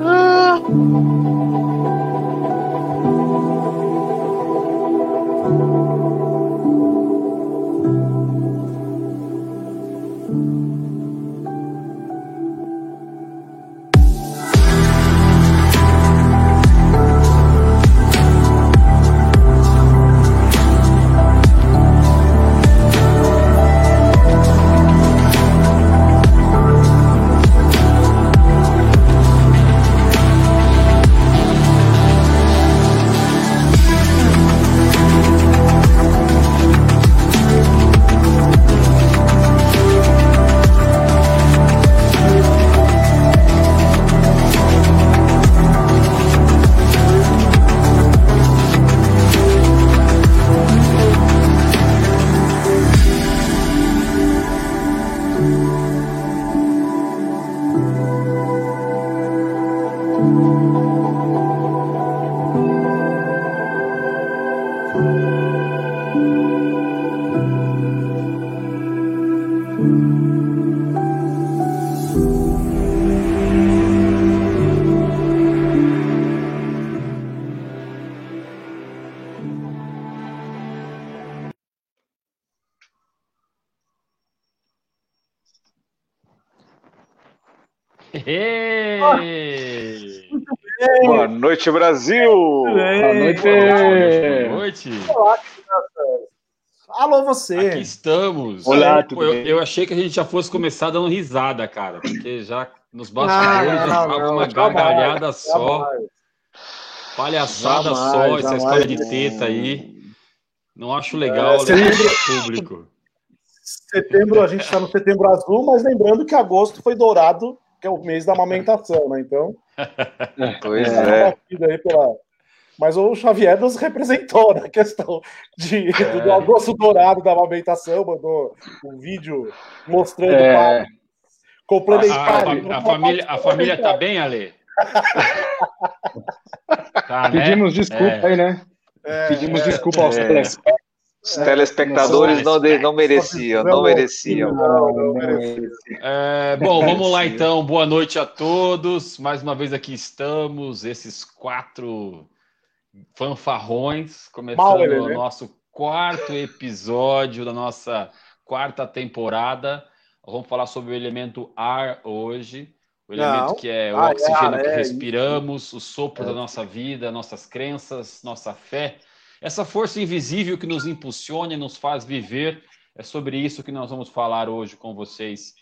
ah. Noite, Brasil! Boa noite! Boa noite! Olá, Alô, você! Aqui estamos! Olá, tudo eu, eu, achei que a gente já fosse começar dando risada, cara, porque já nos bastidores já tava uma gargalhada só. Palhaçada jamais, só, essa história de teta aí. Não acho legal é, levar público. Setembro, a gente está no setembro azul, mas lembrando que agosto foi dourado que é o mês da amamentação, né? Então. pois é. é. Pela... Mas o Xavier nos representou na questão de, é. do almoço dourado da amamentação, mandou um vídeo mostrando é. para complementar. A, a, a, família, a família tá bem, Ale? tá, né? Pedimos desculpa é. aí, né? É, Pedimos desculpa aos é. Os telespectadores não, não mereciam, não mereciam. É, bom, vamos lá então. Boa noite a todos. Mais uma vez aqui estamos, esses quatro fanfarrões, começando o né? nosso quarto episódio da nossa quarta temporada. Vamos falar sobre o elemento ar hoje. O elemento não. que é o ah, oxigênio é, que é, respiramos, o sopro da nossa vida, nossas crenças, nossa fé essa força invisível que nos impulsiona e nos faz viver, é sobre isso que nós vamos falar hoje com vocês.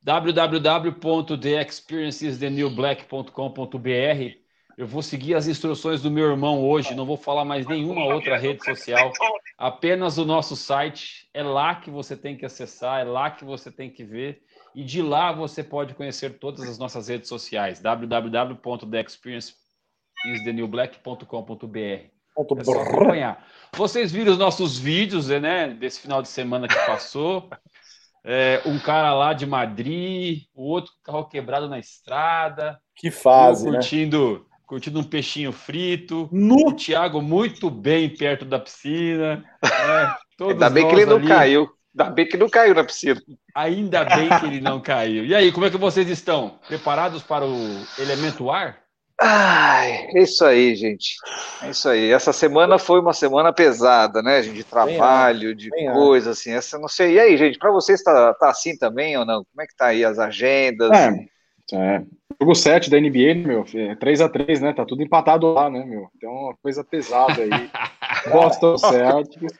www.theexperiencesthenewblack.com.br Eu vou seguir as instruções do meu irmão hoje, não vou falar mais nenhuma outra rede social, apenas o nosso site. É lá que você tem que acessar, é lá que você tem que ver. E de lá você pode conhecer todas as nossas redes sociais. www.theexperiencesthenewblack.com.br é só acompanhar. Vocês viram os nossos vídeos, né? Desse final de semana que passou. É, um cara lá de Madrid, o outro carro quebrado na estrada. Que fase, né? curtindo, né? curtindo um peixinho frito. No... O Thiago muito bem perto da piscina. Né? Ainda bem que ele não ali. caiu. Ainda bem que não caiu na piscina. Ainda bem que ele não caiu. E aí, como é que vocês estão? Preparados para o elemento ar? Ai, é isso aí, gente. É isso aí. Essa semana foi uma semana pesada, né, gente? De trabalho, de coisa, assim. Essa não sei. E aí, gente, para vocês tá, tá assim também ou não? Como é que tá aí as agendas? É, é. Jogo 7 da NBA, meu, 3x3, né? Tá tudo empatado lá, né, meu? Tem uma coisa pesada aí. Boston Celtics.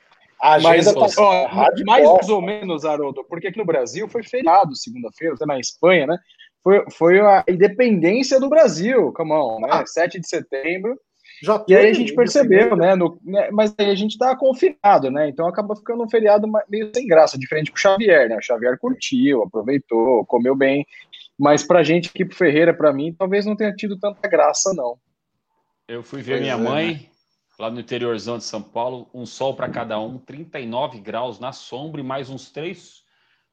Mas, tá ó, mais ou menos, Haroldo, porque aqui no Brasil foi feriado segunda-feira, até na Espanha, né? Foi, foi a independência do Brasil, come on, né? Ah. 7 de setembro. Já e aí a gente percebeu, né, no, né, Mas aí a gente está confinado, né? Então acaba ficando um feriado meio sem graça, diferente pro Xavier, né? O Xavier curtiu, aproveitou, comeu bem. Mas pra gente aqui pro Ferreira, para mim, talvez não tenha tido tanta graça, não. Eu fui ver pois minha é, mãe né? lá no interiorzão de São Paulo, um sol para cada um, 39 graus na sombra e mais uns três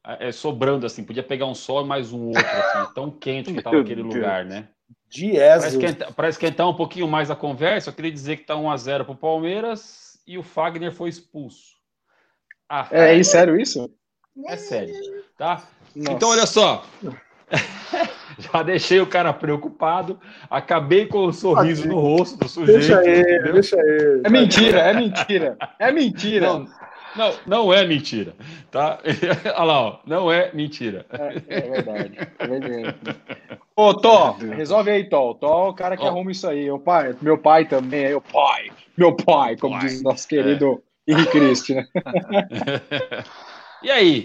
é, sobrando, assim, podia pegar um sol e mais um outro, assim, tão quente que estava aquele Deus. lugar, né? Para esquentar, esquentar um pouquinho mais a conversa, eu queria dizer que está 1x0 para o Palmeiras e o Fagner foi expulso. Ah, é, é sério isso? É sério, tá? Nossa. Então, olha só. deixei o cara preocupado, acabei com o um sorriso no rosto do sujeito. Deixa ele, deixa ele. É mentira, é mentira. É mentira. Não, não, não é mentira, tá? Olha lá, ó, não é mentira. É, é verdade, é verdade. Ô, Tó, resolve aí, Tó. O Tó é o cara que arruma isso aí. O pai, meu pai também, aí o pai, meu pai, como pai. diz o nosso querido é. Henrique Cristi, né? e aí?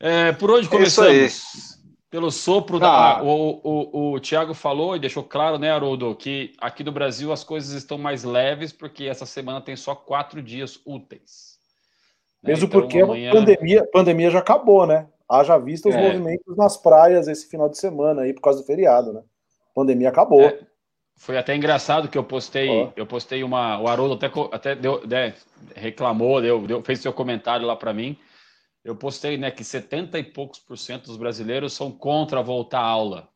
É, por onde é começamos? Pelo sopro da. Ah. O, o, o Tiago falou e deixou claro, né, Haroldo, que aqui no Brasil as coisas estão mais leves, porque essa semana tem só quatro dias úteis. Né? Mesmo então, porque amanhã... a pandemia, pandemia já acabou, né? Haja vista os é. movimentos nas praias esse final de semana aí por causa do feriado, né? A pandemia acabou. É. Foi até engraçado que eu postei, oh. eu postei uma. O Haroldo até, até deu, né, reclamou, deu, deu, fez seu comentário lá para mim eu postei né, que 70 e poucos por cento dos brasileiros são contra voltar à aula.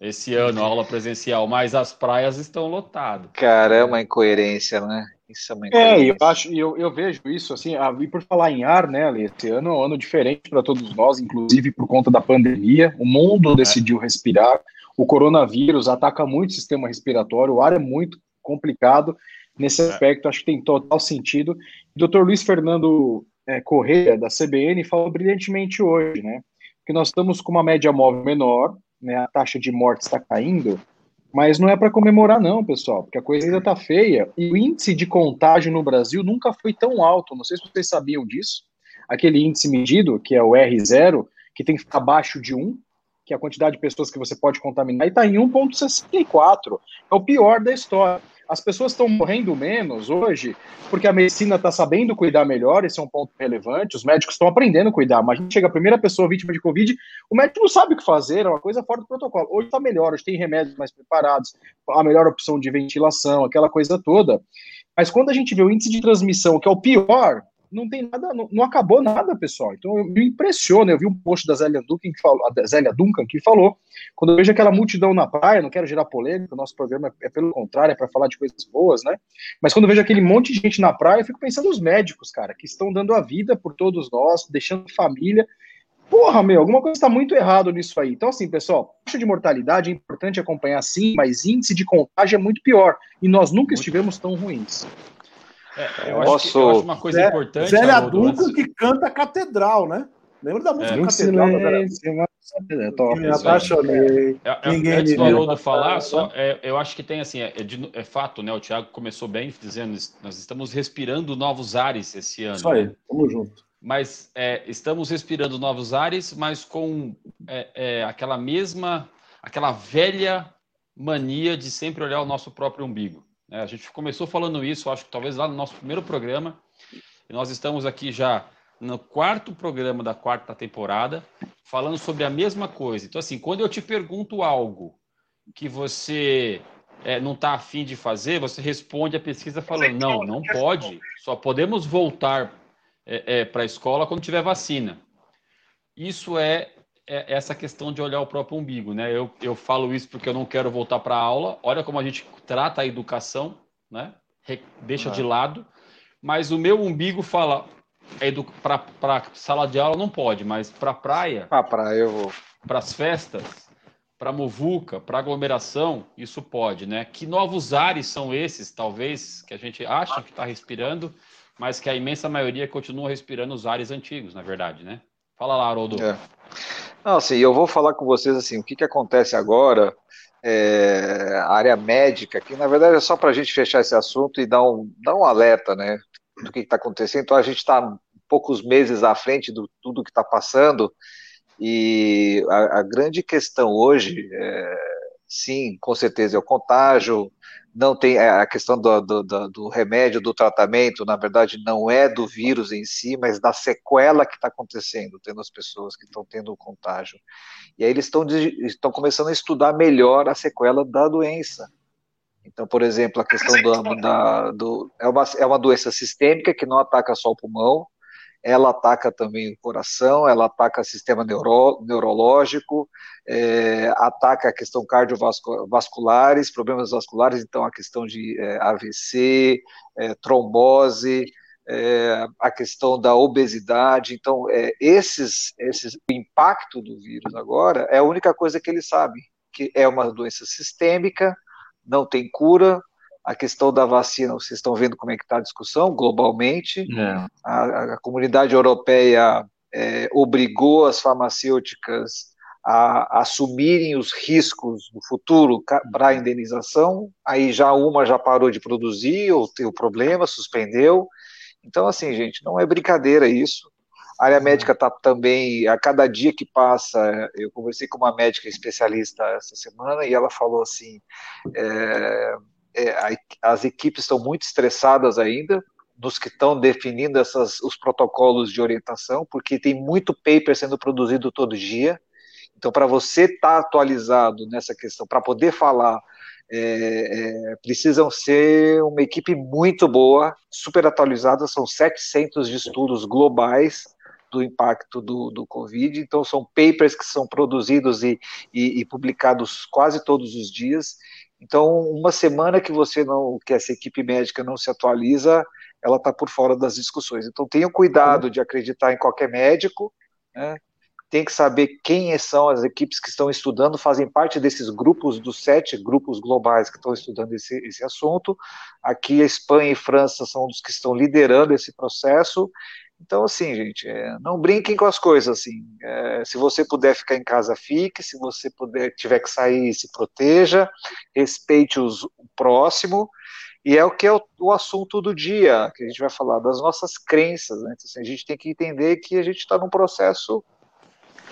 Esse ano, aula presencial, mas as praias estão lotadas. Caramba, incoerência, né? Isso é uma. É, eu acho, eu, eu vejo isso assim, e por falar em ar, né, Ali, esse ano é um ano diferente para todos nós, inclusive por conta da pandemia. O mundo é. decidiu respirar. O coronavírus ataca muito o sistema respiratório, o ar é muito complicado. Nesse é. aspecto, acho que tem total sentido. O Dr. Luiz Fernando é, Correia, da CBN, falou brilhantemente hoje, né? Que nós estamos com uma média móvel menor, né? A taxa de morte está caindo, mas não é para comemorar, não, pessoal, porque a coisa ainda está feia. E o índice de contágio no Brasil nunca foi tão alto. Não sei se vocês sabiam disso. Aquele índice medido, que é o R0, que tem que ficar abaixo de 1, que é a quantidade de pessoas que você pode contaminar, e está em 1,64. É o pior da história. As pessoas estão morrendo menos hoje porque a medicina está sabendo cuidar melhor, esse é um ponto relevante. Os médicos estão aprendendo a cuidar, mas a gente chega a primeira pessoa vítima de Covid, o médico não sabe o que fazer, é uma coisa fora do protocolo. Hoje está melhor, hoje tem remédios mais preparados, a melhor opção de ventilação, aquela coisa toda. Mas quando a gente vê o índice de transmissão, que é o pior, não tem nada, não, não, acabou nada, pessoal. Então eu me impressiono. Eu vi um post da Zélia Duncan que falou, a Zélia Duncan que falou, quando eu vejo aquela multidão na praia, não quero gerar polêmica, o nosso programa é, é pelo contrário, é para falar de coisas boas, né? Mas quando eu vejo aquele monte de gente na praia, eu fico pensando nos médicos, cara, que estão dando a vida por todos nós, deixando família. Porra, meu, alguma coisa está muito errado nisso aí. Então, assim, pessoal, taxa de mortalidade é importante acompanhar sim, mas índice de contágio é muito pior. E nós nunca muito estivemos tão ruins. É, eu, acho que, eu, acho uma coisa Zé, importante. Zé Adulto que canta Catedral, né? Lembra da música é, Catedral? É, top, me apaixonei. É, é, Ninguém antes do Haroldo falar, só, é, eu acho que tem assim, é, de, é, fato, né? O Thiago começou bem dizendo, nós estamos respirando novos ares esse ano. Isso aí, né? tamo junto. Mas é, estamos respirando novos ares, mas com é, aquela mesma, aquela velha mania de sempre olhar o nosso próprio umbigo. É, a gente começou falando isso, acho que talvez lá no nosso primeiro programa, e nós estamos aqui já no quarto programa da quarta temporada, falando sobre a mesma coisa. Então, assim, quando eu te pergunto algo que você é, não está afim de fazer, você responde a pesquisa falando: não, não pode, só podemos voltar é, é, para a escola quando tiver vacina. Isso é é essa questão de olhar o próprio umbigo, né? Eu, eu falo isso porque eu não quero voltar para a aula. Olha como a gente trata a educação, né? Re, deixa de lado. Mas o meu umbigo fala para sala de aula não pode, mas para praia, para praia eu vou. Para as festas, para muvuca, para aglomeração, isso pode, né? Que novos ares são esses, talvez, que a gente acha que está respirando, mas que a imensa maioria continua respirando os ares antigos, na verdade, né? Fala lá, Haroldo. É. Não, assim, eu vou falar com vocês assim, o que, que acontece agora, é, a área médica, que na verdade é só para a gente fechar esse assunto e dar um, dar um alerta, né, do que está acontecendo. Então a gente está poucos meses à frente do tudo que está passando e a, a, grande questão hoje, é, sim, com certeza é o contágio, não tem é, a questão do, do, do, remédio, do tratamento, na verdade, não é do vírus em si, mas da sequela que está acontecendo, tendo as pessoas que estão tendo o contágio. E aí eles estão, estão começando a estudar melhor a sequela da doença. Então, por exemplo, a questão do, da, do é, uma, é uma doença sistêmica que não ataca só o pulmão, ela ataca também o coração, ela ataca o sistema neuro, neurológico, é, ataca a questão cardiovasculares, problemas vasculares, então a questão de é, AVC, é, trombose, é, a questão da obesidade. Então, é, esses, esses, o impacto do vírus agora é a única coisa que ele sabe, que é uma doença sistêmica, não tem cura. A questão da vacina, vocês estão vendo como é que está a discussão globalmente. É. A, a, comunidade europeia é, obrigou as farmacêuticas a, a assumirem os riscos do futuro para a indenização. Aí já uma já parou de produzir ou teve problema, suspendeu. Então, assim, gente, não é brincadeira isso. A área médica está também, a cada dia que passa, eu conversei com uma médica especialista essa semana e ela falou assim: é, é, as equipes estão muito estressadas ainda, dos que estão definindo essas, os protocolos de orientação, porque tem muito paper sendo produzido todo dia. Então, para você estar tá atualizado nessa questão, para poder falar é, é, precisam ser uma equipe muito boa, super atualizada, são 700 de estudos globais do impacto do, do Covid, então são papers que são produzidos e, e, e publicados quase todos os dias, então uma semana que você não, que essa equipe médica não se atualiza, ela está por fora das discussões, então tenham cuidado de acreditar em qualquer médico, né, tem que saber quem são as equipes que estão estudando, fazem parte desses grupos, dos sete grupos globais que estão estudando esse, esse assunto. Aqui a Espanha e França são os que estão liderando esse processo. Então, assim, gente, é, não brinquem com as coisas, assim. É, se você puder ficar em casa, fique. Se você puder, tiver que sair, se proteja. Respeite os, o próximo. E é o que é o, o, assunto do dia, que a gente vai falar das nossas crenças. Né? Então, assim, a gente tem que entender que a gente está num processo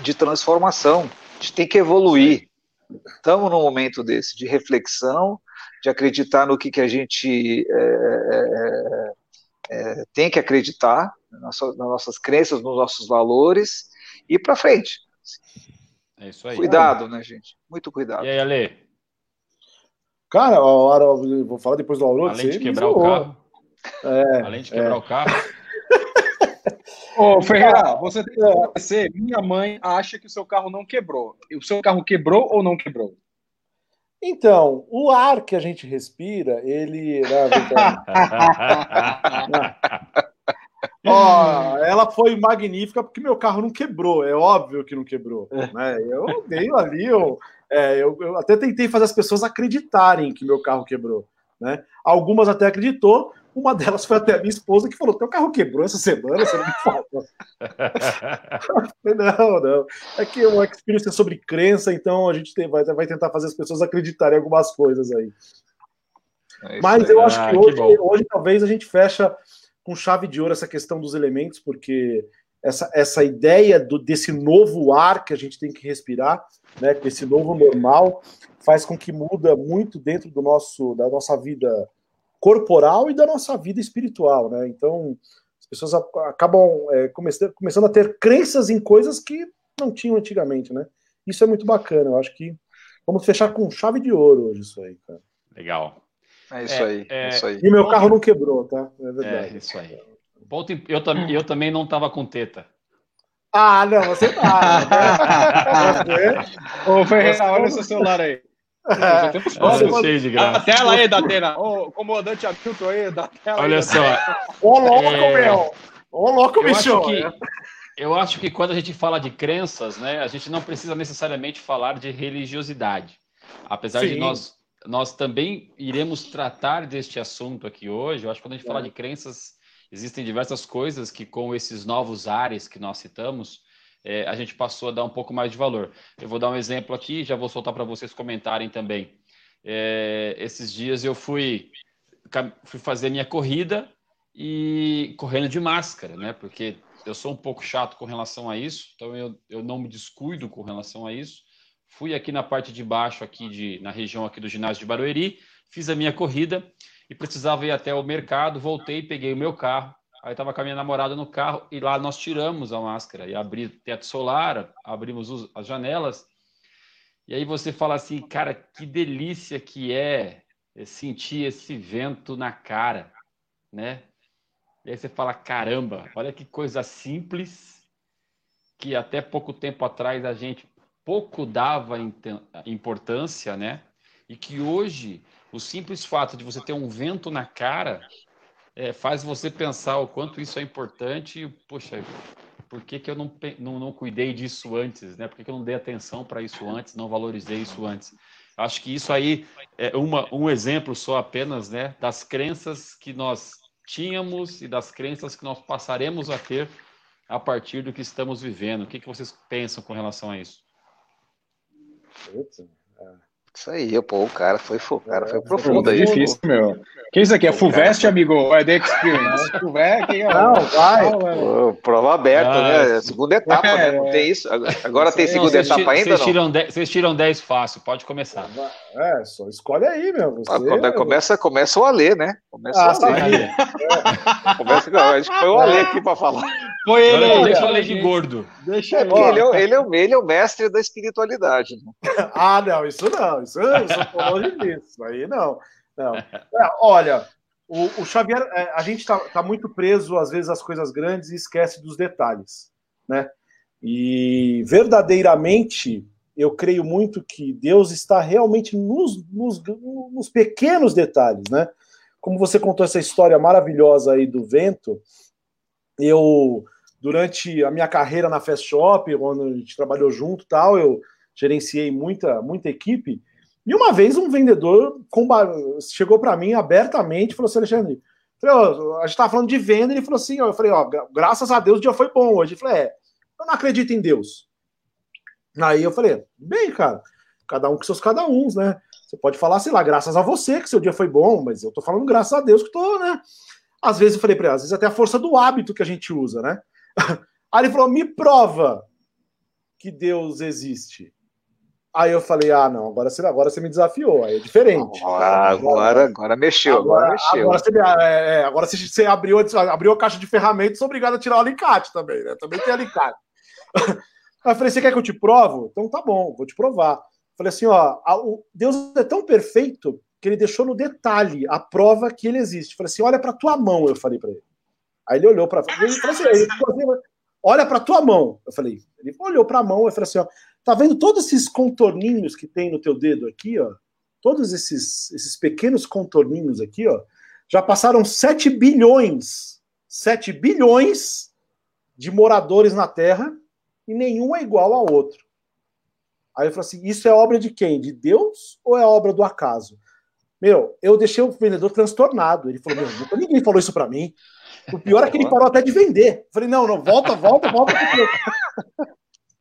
de transformação. A gente tem que evoluir. Estamos num momento desse de reflexão, de acreditar no que, que a gente é, é, é, tem que acreditar, nas, nas, nossas crenças, nos nossos valores, e para frente. É isso aí. Cuidado, né, gente? Muito cuidado. E aí, Ale? Cara, vou falar depois do Aurora. Além de quebrar o carro. É, Além de quebrar é. o carro. Ô, Ferreira, você tem que agradecer. Minha mãe acha que o seu carro não quebrou. O seu carro quebrou ou não quebrou? Então, o ar que a gente respira, ele. Ó, ela foi magnífica porque meu carro não quebrou, é óbvio que não quebrou. Né? Eu dei ali, eu, é, eu, eu, até tentei fazer as pessoas acreditarem que meu carro quebrou. Né? Algumas até acreditou, uma delas foi até a minha esposa que falou: teu carro quebrou essa semana, você não me fala. não, não. É que o experiência é sobre crença, então a gente tem, vai, vai tentar fazer as pessoas acreditarem em algumas coisas aí. É Mas eu acho que, ah, hoje, que hoje talvez a gente fecha com chave de ouro essa questão dos elementos, porque essa, essa ideia do, desse novo ar que a gente tem que respirar, né, com esse novo normal, faz com que muda muito dentro do nosso, da nossa vida corporal e da nossa vida espiritual, né? Então, as pessoas acabam é, começando a ter crenças em coisas que não tinham antigamente, né? Isso é muito bacana. Eu acho que vamos fechar com chave de ouro hoje isso aí, cara. Legal. É isso, é, aí, é... isso aí. E meu carro não quebrou, tá? É verdade. É isso aí. Ponto, eu, eu também não tava com teta. Ah, não, você tá. Ô, Ferreira, olha o seu celular aí. Nossa, cheio de graça. A tela aí da Atena. Ô, comandante Hamilton aí da tela. Olha aí, só. Ô, louco, é... meu. Ô, louco, bicho. Eu acho que quando a gente fala de crenças, né, a gente não precisa necessariamente falar de religiosidade. Apesar Sim. de nós, nós também iremos tratar deste assunto aqui hoje, eu acho que quando a gente é. fala de crenças, existem diversas coisas que com esses novos ares que nós citamos, é, a gente passou a dar um pouco mais de valor. Eu vou dar um exemplo aqui, já vou soltar para vocês comentarem também. É, esses dias eu fui, fui fazer minha corrida e correndo de máscara, né? Porque eu sou um pouco chato com relação a isso, então eu, eu não me descuido com relação a isso. Fui aqui na parte de baixo, aqui de, na região aqui do ginásio de Barueri, fiz a minha corrida e precisava ir até o mercado, voltei, peguei o meu carro, Aí estava com a minha namorada no carro e lá nós tiramos a máscara e abri teto solar, abrimos os, as janelas. E aí você fala assim, cara, que delícia que é sentir esse vento na cara, né? E aí você fala, caramba, olha que coisa simples que até pouco tempo atrás a gente pouco dava importância, né? E que hoje o simples fato de você ter um vento na cara é, faz você pensar o quanto isso é importante e, poxa, por que, que eu não, não, não cuidei disso antes, né? Por que, que eu não dei atenção para isso antes, não valorizei isso antes? Acho que isso aí é uma, um exemplo só apenas, né, das crenças que nós tínhamos e das crenças que nós passaremos a ter a partir do que estamos vivendo. O que, que vocês pensam com relação a isso? Isso aí, pô, o cara foi, o cara foi profundo aí. É difícil, pô. meu. Que isso aqui? É Fulvest, amigo? É The Experience? Fulvest, Não, vai. Pô, prova aberta, ah, né? Segunda etapa, é, né? Não tem isso. Agora tem segunda etapa tiram, ainda, vocês tiram, dez, vocês tiram 10 fácil, pode começar. É, só escolhe aí, meu. Você... Ah, começa, começa o Alê, né? Começa ah, o Alê. É. Começa, acho que foi o Alê aqui para falar. Foi ele eu ler de gordo. Deixa é ele. Ele é, ele, é, ele é o mestre da espiritualidade. Né? ah, não, isso não. Isso, isso longe disso. Aí não. não. É, olha, o, o, Xavier, é, a gente está tá muito preso, às vezes, às coisas grandes e esquece dos detalhes. Né? E verdadeiramente, eu creio muito que Deus está realmente nos, nos, nos pequenos detalhes. Né? Como você contou essa história maravilhosa aí do vento, eu durante a minha carreira na Fast Shop, quando a gente trabalhou junto tal, eu gerenciei muita, muita equipe. E uma vez um vendedor chegou para mim abertamente e falou assim: Alexandre, falei, a gente estava falando de venda, ele falou assim: eu falei, ó, graças a Deus o dia foi bom hoje. Eu falei, é, eu não acredito em Deus. Aí eu falei, bem, cara, cada um com seus cada uns, né? Você pode falar, sei lá, graças a você que seu dia foi bom, mas eu tô falando graças a Deus que tô, né? Às vezes eu falei para ele, às vezes até a força do hábito que a gente usa, né? Aí ele falou: me prova que Deus existe. Aí eu falei: ah, não, agora você, agora você me desafiou, aí é diferente. Ah, agora, agora, mexeu, agora, agora mexeu. Agora, você, é, é, agora você, você abriu, abriu a caixa de ferramentas, sou obrigado a tirar o alicate também, né? Também tem alicate. Aí eu falei: você quer que eu te provo? Então tá bom, vou te provar. Falei assim: ó, Deus é tão perfeito que ele deixou no detalhe a prova que ele existe. Falei assim: olha para tua mão, eu falei para ele. Aí ele olhou para ele falou assim, assim, olha para tua mão. Eu falei, ele olhou para a mão e falou assim, ó, tá vendo todos esses contorninhos que tem no teu dedo aqui, ó? Todos esses esses pequenos contorninhos aqui, ó, já passaram 7 bilhões, 7 bilhões de moradores na Terra e nenhum é igual ao outro. Aí eu falei assim: isso é obra de quem? De Deus ou é obra do acaso? Meu, eu deixei o vendedor transtornado. Ele falou: Meu, ninguém falou isso para mim. O pior é que ele parou até de vender. Falei, não, não, volta, volta, volta.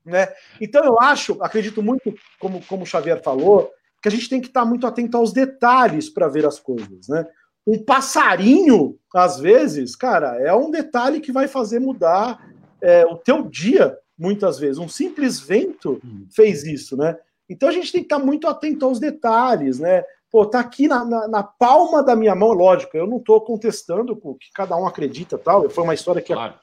né? Então eu acho, acredito muito, como, como o Xavier falou, que a gente tem que estar muito atento aos detalhes para ver as coisas, né? Um passarinho, às vezes, cara, é um detalhe que vai fazer mudar é, o teu dia, muitas vezes. Um simples vento hum. fez isso, né? Então a gente tem que estar muito atento aos detalhes, né? Pô, tá aqui na, na, na, palma da minha mão, lógico, eu não estou contestando o que cada um acredita tal, foi uma história que, claro.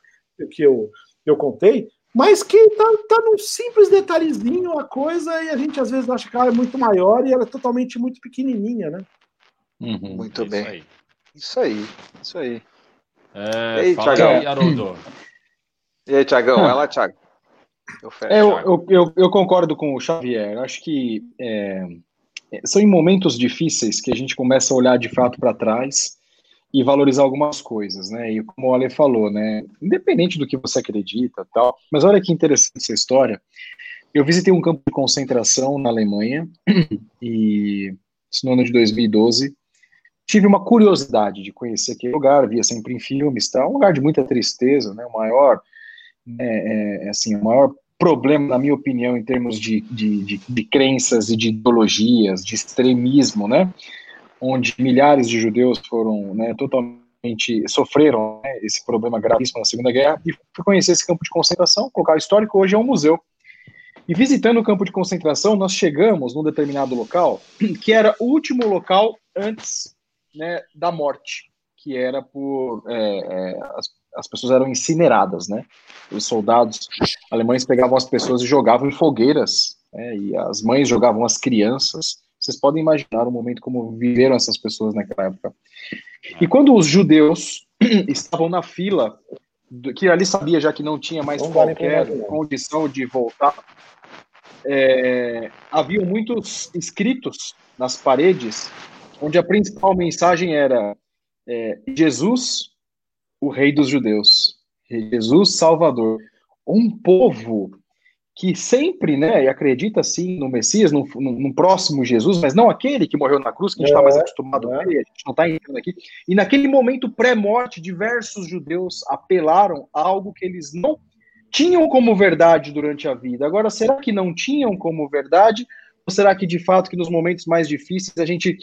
que eu, eu contei, mas que tá, tá num simples detalhezinho a coisa e a gente às vezes acha que ela é muito maior e ela é totalmente muito pequenininha, né? Uhum, muito bem. Aí. Isso aí, isso aí. É, e aí, Tiagão? E aí, Tiagão? Vai lá, Tiago. Eu, é, eu, eu, eu, concordo com o Xavier. Acho que é, são em momentos difíceis que a gente começa a olhar de fato para trás e valorizar algumas coisas, né? E como o Ale falou, né? Independente do que você acredita, tal. Mas olha que interessante essa história. Eu visitei um campo de concentração na Alemanha e no ano de 2012 tive uma curiosidade de conhecer aquele lugar, via sempre em filmes, tal. Um lugar de muita tristeza, né? O maior, é, é, assim, o maior problema, na minha opinião, em termos de, de, de, de crenças e de ideologias, de extremismo, né? Onde milhares de judeus foram né, totalmente sofreram né, esse problema gravíssimo na Segunda Guerra e fui conhecer esse campo de concentração, local histórico, hoje é um museu. E visitando o campo de concentração, nós chegamos num determinado local que era o último local antes né, da morte, que era por é, é, as as pessoas eram incineradas, né? Os soldados alemães pegavam as pessoas e jogavam em fogueiras, né? e as mães jogavam as crianças. Vocês podem imaginar o momento como viveram essas pessoas naquela época. E quando os judeus estavam na fila, que ali sabia já que não tinha mais não qualquer vale condição de voltar, é, haviam muitos escritos nas paredes, onde a principal mensagem era é, Jesus, o Rei dos Judeus, Jesus Salvador, um povo que sempre, né, e acredita assim no Messias, no, no, no, próximo Jesus, mas não aquele que morreu na cruz, que a gente está é, mais acostumado é. a ver, a gente não está entrando aqui. E naquele momento pré-morte, diversos judeus apelaram a algo que eles não tinham como verdade durante a vida. Agora, será que não tinham como verdade? Ou será que de fato que nos momentos mais difíceis a gente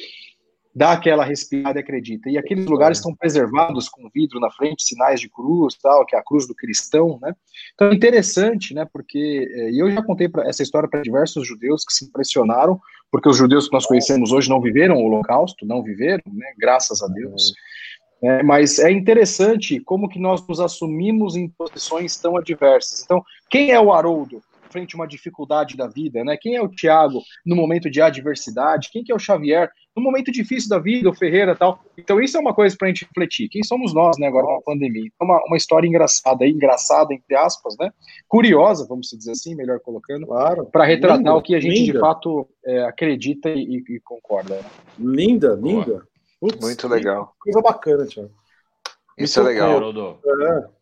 dá aquela respirada e acredita. E aqueles lugares estão preservados com vidro na frente, sinais de cruz, tal, que é a cruz do cristão, né? Então é interessante, né? Porque eh, e eu já contei pra, essa história para diversos judeus que se impressionaram, porque os judeus que nós conhecemos hoje não viveram o Holocausto, não viveram, né? Graças a Deus. É, mas é interessante como que nós nos assumimos em posições tão adversas. Então, quem é o Haroldo? frente a uma dificuldade da vida, né? Quem é o Tiago no momento de adversidade? Quem que é o Xavier no momento difícil da vida, o Ferreira tal? Então isso é uma coisa para a gente refletir. Quem somos nós, né? Agora na pandemia. Então, uma, uma história engraçada, engraçada entre aspas, né? Curiosa, vamos dizer assim, melhor colocando, claro. para retratar linda, o que a gente linda. de fato é, acredita e, e concorda. Né? Linda, linda. Putz, Muito legal. Coisa bacana, Tiago. Isso, é legal. É.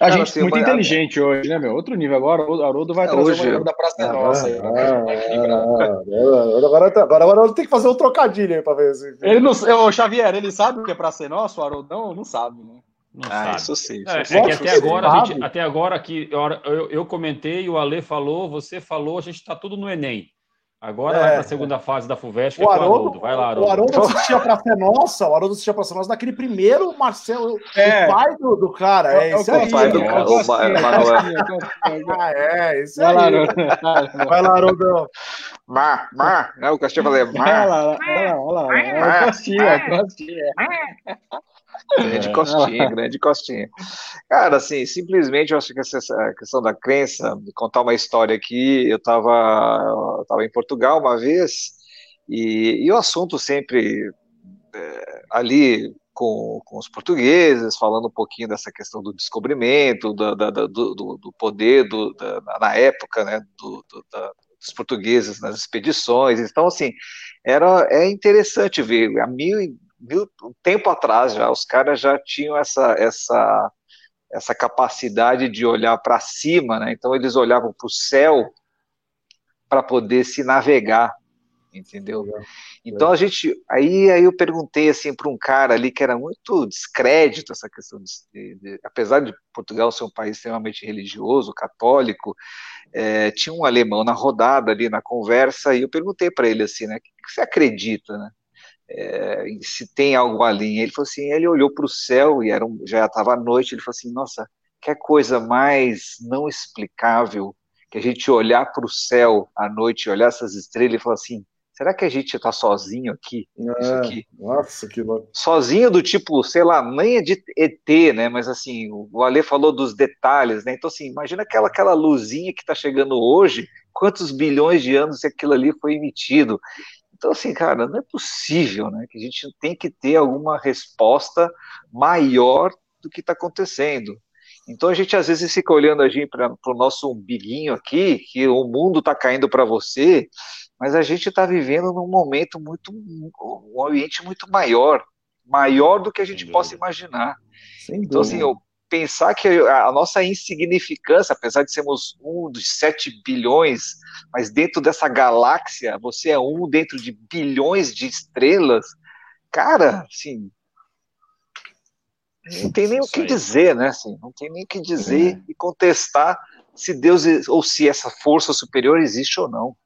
A Cara, gente assim, muito inteligente hoje, né, meu? Outro nível. Agora o Haroldo vai é, trazer hoje, uma da Praça ah, Nossa. Aí, ah, ah, agora, tá, agora, agora tem que fazer um trocadilho aí pra ver se. Ele não, ô, Xavier, ele sabe o que é Praça Nossa? O Haroldo não, não sabe, né? Não ah, sabe. isso sim. Isso é, é que até agora, gente, até agora que eu, eu comentei, o Ale falou, você falou, a gente está tudo no Enem. Agora é, vai para a segunda é. fase da FUVEST, o, é Haroldo, Haroldo. Vai lá, Haroldo. O Haroldo assistia para ser nossa, o Haroldo assistia para ser nossa naquele primeiro Marcelo, é. o pai do, do cara. É, é isso aí. O pai do cara, o Ah, é, isso aí. Vai lá, vai lá Haroldo. Mar, Mar, né? O Castilho falei, Mar. Olha lá, olha lá, olha lá. É o. Grande é. costinha, grande costinha. Cara, assim, simplesmente eu acho que essa, questão da crença, de contar uma história aqui, eu estava tava em Portugal uma vez, e, e o assunto sempre é, ali com, com, os portugueses, falando um pouquinho dessa questão do descobrimento, do, do, do, do poder do, da, na época, né, do, da, dos portugueses nas expedições. Então, assim, era, é interessante ver, há mil um tempo atrás já, os caras já tinham essa, essa, essa capacidade de olhar para cima, né? Então eles olhavam para o céu para poder se navegar, entendeu? Então a gente, aí, aí eu perguntei assim para um cara ali que era muito descrédito essa questão de, de, apesar de Portugal ser um país extremamente religioso, católico, é, tinha um alemão na rodada ali na conversa e eu perguntei para ele assim, né? O que você acredita, né? É, se tem algo ali. Ele falou assim, ele olhou para o céu e era um, já estava à noite, ele falou assim, nossa, que coisa mais não explicável que a gente olhar para o céu à noite, olhar essas estrelas e falar assim, será que a gente está sozinho aqui? É, aqui? Nossa, que louco. Sozinho do tipo, sei lá, nem é de ET, né? Mas assim, o Ale falou dos detalhes, né? Então, assim, imagina aquela, aquela luzinha que está chegando hoje, quantos bilhões de anos aquilo ali foi emitido. Então, assim, cara, não é possível, né? Que a gente tem que ter alguma resposta maior do que está acontecendo. Então a gente às vezes fica olhando a gente para o nosso umbiguinho aqui, que o mundo está caindo para você, mas a gente está vivendo num momento muito, um ambiente muito maior, maior do que a gente possa imaginar. então assim, eu pensar que a nossa insignificância, apesar de sermos um dos sete bilhões, mas dentro dessa galáxia, você é um dentro de bilhões de estrelas, cara, assim, não tem nem o que dizer, né? Assim, não tem nem o que dizer é. e contestar se Deus ou se essa força superior existe ou não.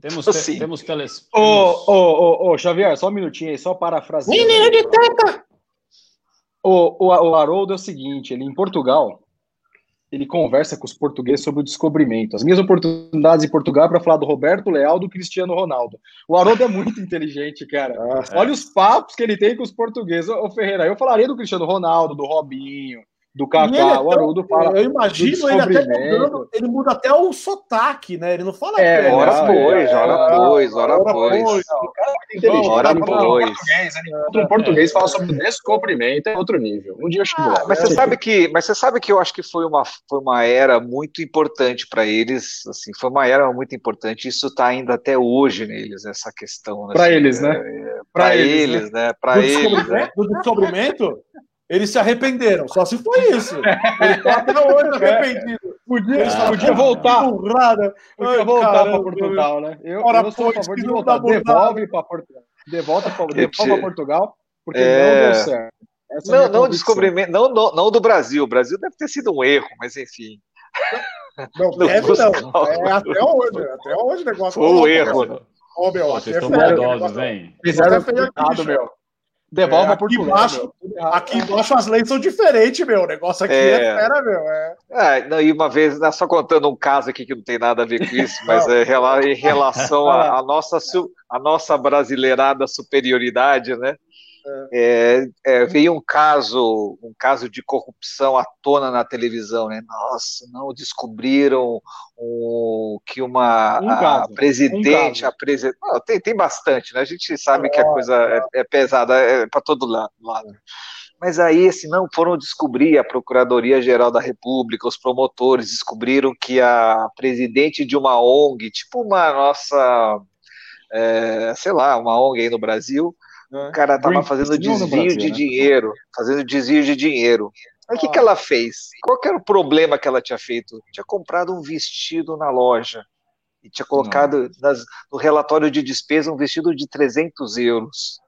Temos, assim. te, temos teles... Ô, ô, ô, ô, Xavier, só um minutinho aí, só parafraseando. Menino de teta! O, o, o Haroldo é o seguinte, ele em Portugal, ele conversa com os portugueses sobre o descobrimento. As minhas oportunidades em Portugal é para falar do Roberto Leal, do Cristiano Ronaldo. O Haroldo é muito inteligente, cara. Ah, Olha é. os papos que ele tem com os portugueses. Ô, Ferreira, eu falaria do Cristiano Ronaldo, do Robinho, do Kaká, é o Haroldo fala. Eu imagino ele até mudando, ele muda até o sotaque, né? Ele não fala é, hora pois, hora pois, hora pois. O cara inteligente. Ora, pois. Um português fala sobre descobrimento é outro nível. Um dia eu chego ah, Mas você sabe que, mas você sabe que eu acho que foi uma, foi uma era muito importante para eles. Assim, foi uma era muito importante. Isso está ainda até hoje neles essa questão. Né, para assim, eles, né? É, para eles, eles, né? né? Para eles. Né? Do descobrimento. Eles se arrependeram, só se foi isso. Ele tá até hoje arrependido. Podia, ah, podia voltar. Burrada. Podia voltar para Portugal, né? Eu, Ora, eu sou a favor de voltar. Devolve para Portugal. Devolve para Portugal, porque é... não deu certo. Essa não, não descobrimento, não, não, não do Brasil. O Brasil deve ter sido um erro, mas enfim. Não, deve não. É até hoje, até hoje o negócio. Foi um erro. Ô, meu, Vocês estão maldosos, hein? Fizeram errado, meu. Devolve é, aqui Embaixo, aqui embaixo as leis são diferentes, meu. O negócio aqui é, é fera, meu. É. é não, e uma vez, né, só contando um caso aqui que não tem nada a ver com isso, mas é em relação à nossa, a nossa brasileirada superioridade, né? É, é, veio um caso, um caso de corrupção à tona na televisão, né? Nossa, não descobriram o, que uma um caso, presidente, um a presidente, tem, tem bastante, né? A gente sabe que a coisa é, é pesada, é para todo lado. Mas aí, assim, não foram descobrir a Procuradoria Geral da República, os promotores descobriram que a presidente de uma ONG, tipo uma nossa, é, sei lá, uma ONG aí no Brasil, o cara tava fazendo desvio Brasil, de né? dinheiro, fazendo desvio de dinheiro. Aí o que, que ela fez? Qual era o problema que ela tinha feito? Tinha comprado um vestido na loja e tinha colocado nas, no relatório de despesa um vestido de 300 euros.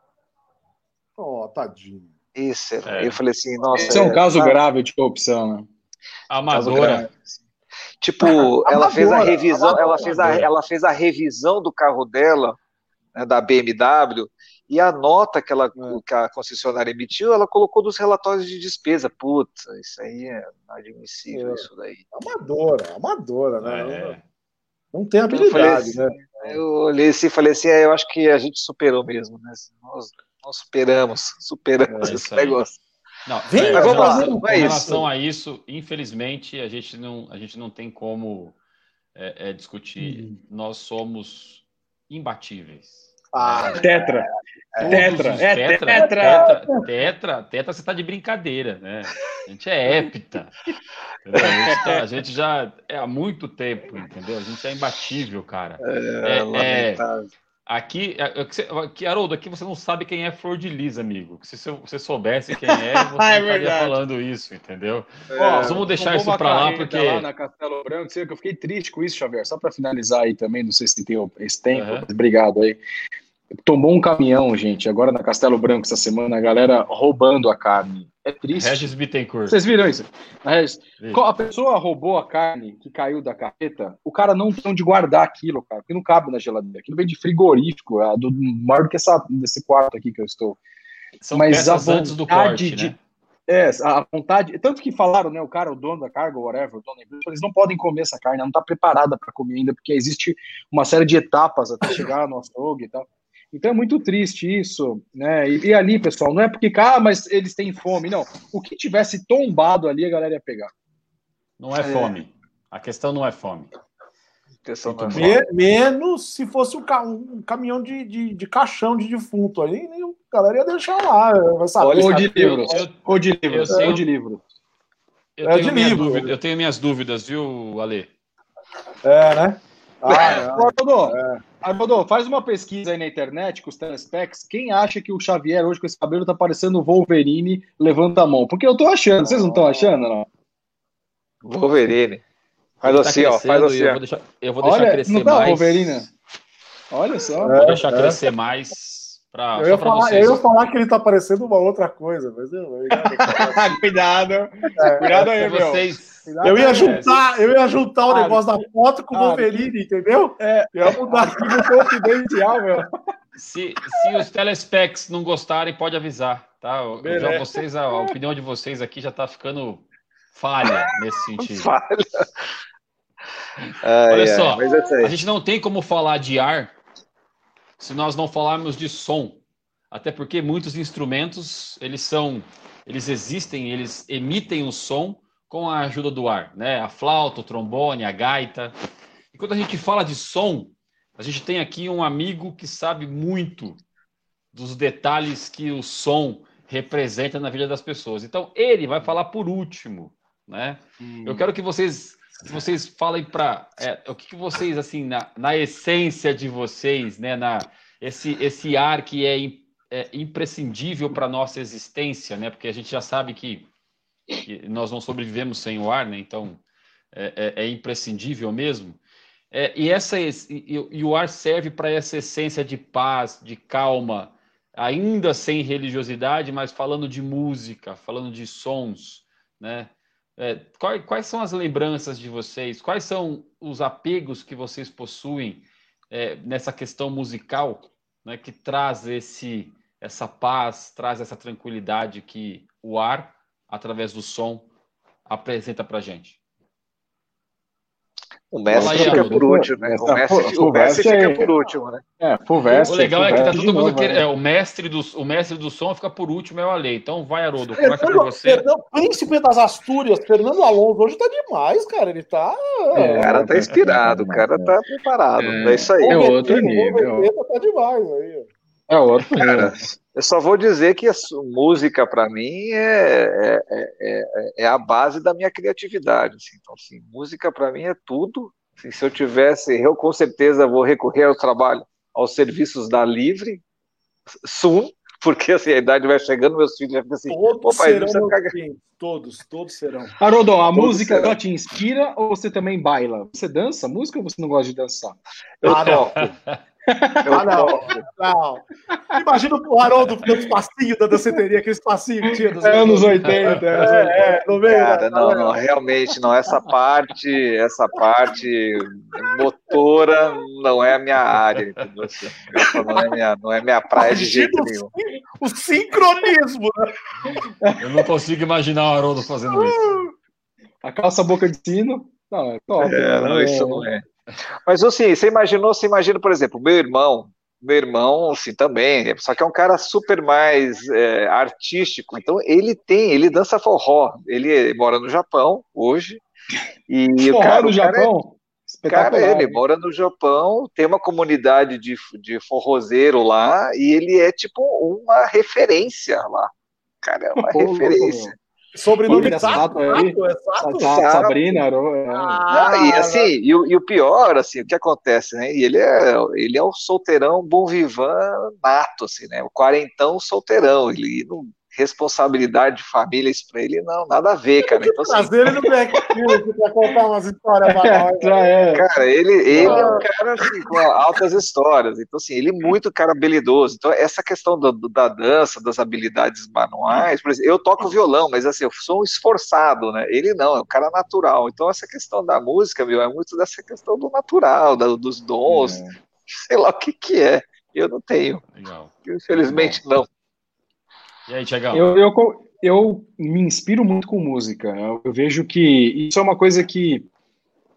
Oh, tadinho. Isso, é. eu falei assim, nossa. Isso é um caso grave de corrupção, né? Amadora. Tipo, ela fez a revisão, ela fez a, ela fez a revisão do carro dela, né, da BMW, e a nota que, ela, é. que a concessionária emitiu, ela colocou dos relatórios de despesa. Puta, isso aí é admissível, é. isso daí. Amadora, amadora, né? É. Não tem habilidade, eu assim, né? Eu olhei assim e falei assim, é, eu acho que a gente superou mesmo, né? Nós, nós superamos, superamos é, esse negócio. Não, Vem, mas vamos lá. Com relação a isso, infelizmente, a gente não, a gente não tem como é, discutir. Hum. Nós somos imbatíveis. Ah, tetra. É, tetra. É, tetra. Tetra. Tetra. Tetra, você tá de brincadeira, né? A gente é hepta. A gente, tá, a gente, já é há muito tempo, entendeu? A gente é imbatível, cara. É, é, é aqui, aqui, Haroldo, aqui você não sabe quem é Flor de Lis, amigo. Se você soubesse quem é, você não é estaria falando isso, entendeu? É, Nós vamos deixar isso para lá, porque. Lá na Castelo Branco, eu fiquei triste com isso, Xavier. Só para finalizar aí também, não sei se tem esse tempo, uhum. obrigado aí tomou um caminhão, gente, agora na Castelo Branco essa semana, a galera roubando a carne. É triste. Regis Bittencourt. Vocês viram isso? A pessoa roubou a carne que caiu da carreta, o cara não tem onde guardar aquilo, cara, porque não cabe na geladeira. Aquilo vem de frigorífico, é do, maior do que essa, desse quarto aqui que eu estou. São Mas antes do corte, de, né? É, a vontade. Tanto que falaram, né? O cara, o dono da carga, whatever, o dono da empresa, eles não podem comer essa carne, ela não está preparada para comer ainda, porque existe uma série de etapas até chegar no açougue e tal. Então é muito triste isso, né? E, e, ali, pessoal, não é porque, ah, mas eles têm fome, não. O que tivesse tombado ali, a galera ia pegar. Não é, é. fome. A questão não é fome. É menos se fosse um, ca um caminhão de, de, de, caixão de defunto ali, a galera ia deixar lá. Ou de livros. Ou de livros. Ou de livros. Eu, é tenho de livro. Dúvidas, eu tenho minhas dúvidas, viu, Ale? É, né? Ah, Arnaldo, é. Arnaldo, faz uma pesquisa aí na internet com os telespecs. Quem acha que o Xavier hoje com esse cabelo tá parecendo o Wolverine? Levanta a mão. Porque eu tô achando. Vocês não estão achando, não? Wolverine. Faz tá assim, ó. Faz assim. Eu vou deixar, eu vou deixar Olha, crescer não tá mais. Wolverine? Olha só. Vou deixar é. crescer mais. Pra, eu, ia falar, eu, ia falar, que ele tá parecendo uma outra coisa, mas eu, eu Cuidado. É, Cuidado aí, meu. Vocês, eu ia juntar, eu ia juntar o negócio da foto com o Wolverine, entendeu? É, eu ia mudar aqui no confidencial, meu. Se, se os telespecs não gostarem, pode avisar, tá? Já vocês, a, a opinião de vocês aqui já tá ficando falha nesse sentido. Falha. Olha só, é a gente não tem como falar de ar se nós não falarmos de som. Até porque muitos instrumentos, eles são, eles existem, eles emitem o som com a ajuda do ar, né? A flauta, o trombone, a gaita. E quando a gente fala de som, a gente tem aqui um amigo que sabe muito dos detalhes que o som representa na vida das pessoas. Então, ele vai falar por último, né? Hum. Eu quero que vocês que vocês falem para é, o que, que, vocês assim na, na essência de vocês, né? Na esse esse ar que é, é imprescindível para nossa existência, né? Porque a gente já sabe que, que nós não sobrevivemos sem o ar, né? Então é, é, é imprescindível mesmo. É, e, essa, e, e o ar serve para essa essência de paz, de calma, ainda sem religiosidade, mas falando de música, falando de sons, né? É, quais, quais, são as lembranças de vocês? Quais são os apegos que vocês possuem é, nessa questão musical, né, que traz esse, essa paz, traz essa tranquilidade que o ar, através do som, apresenta para gente? O Messi aí, fica por último, né? O Messi, o Messi fica é... por último, né? É, O legal é que tá todo mundo querendo. É, o, mestre do, o mestre do som fica por último, é o Ale. Então vai, Haroldo, começa por você. Fernando, príncipe das Astúrias, Fernando Alonso, hoje tá demais, cara. Ele tá. É, o cara tá inspirado, o cara tá preparado. É, é isso aí. É outro nível. Tá demais aí. É outro nível. Eu só vou dizer que a música, para mim, é, é, é, é, a base da minha criatividade. Assim. Então, assim, música, para mim, é tudo. Assim, se eu tivesse, eu com certeza vou recorrer ao trabalho, aos serviços da Livre, Sum, porque assim, a idade vai chegando, meus filhos já ficam assim, todos pai, serão todos, todos serão. Haroldo, a todos música serão. te inspira ou você também baila? Você dança música ou você não gosta de dançar? Eu ah, toco. ah, não, não. Imagina o Haroldo dando espacinho da danceteria, aquele espacinho que tinha. É, anos 80. É, é, no meio. Cara, não, não, realmente não. Essa parte, essa parte motora não é a minha área, entendeu? Não, é minha, não é minha praia de jeito nenhum. O sincronismo, né? Eu não consigo imaginar o Haroldo fazendo isso. A calça boca de sino. Não, é top. É, não, isso não é. Mas assim, você imaginou, você imagina, por exemplo, meu irmão, meu irmão, assim, também, só que é um cara super mais é, artístico, então ele tem, ele dança forró, ele mora no Japão hoje, e forró o cara, no Japão? É, cara, ele mora no Japão, tem uma comunidade de, de forrozeiro lá, e ele é tipo uma referência lá, cara, é uma referência. Sobrenome exato, aí, exato, Sabrina, é. ah, e assim, e, e, o pior, assim, o que acontece, né? E ele é, ele é um solteirão bom vivan nato, assim, né? O quarentão solteirão, ele não responsabilidade de família, isso pra ele, não, nada a ver, cara. Então, assim... Ele no backfield pra contar umas histórias pra nós. Né? Cara, ele, ele é um cara assim, com altas histórias. Então, assim, ele é muito cara habilidoso. Então, essa questão do, do, da dança, das habilidades manuais, por exemplo, eu toco violão, mas assim, eu sou um esforçado, né? Ele não, é um cara natural. Então, essa questão da música, viu, é muito dessa questão do natural, da, dos dons, é. sei lá o que que é. Eu não tenho. Legal. Infelizmente, não. E aí, Tiagão? Eu, eu, eu me inspiro muito com música. Eu, eu, vejo que isso é uma coisa que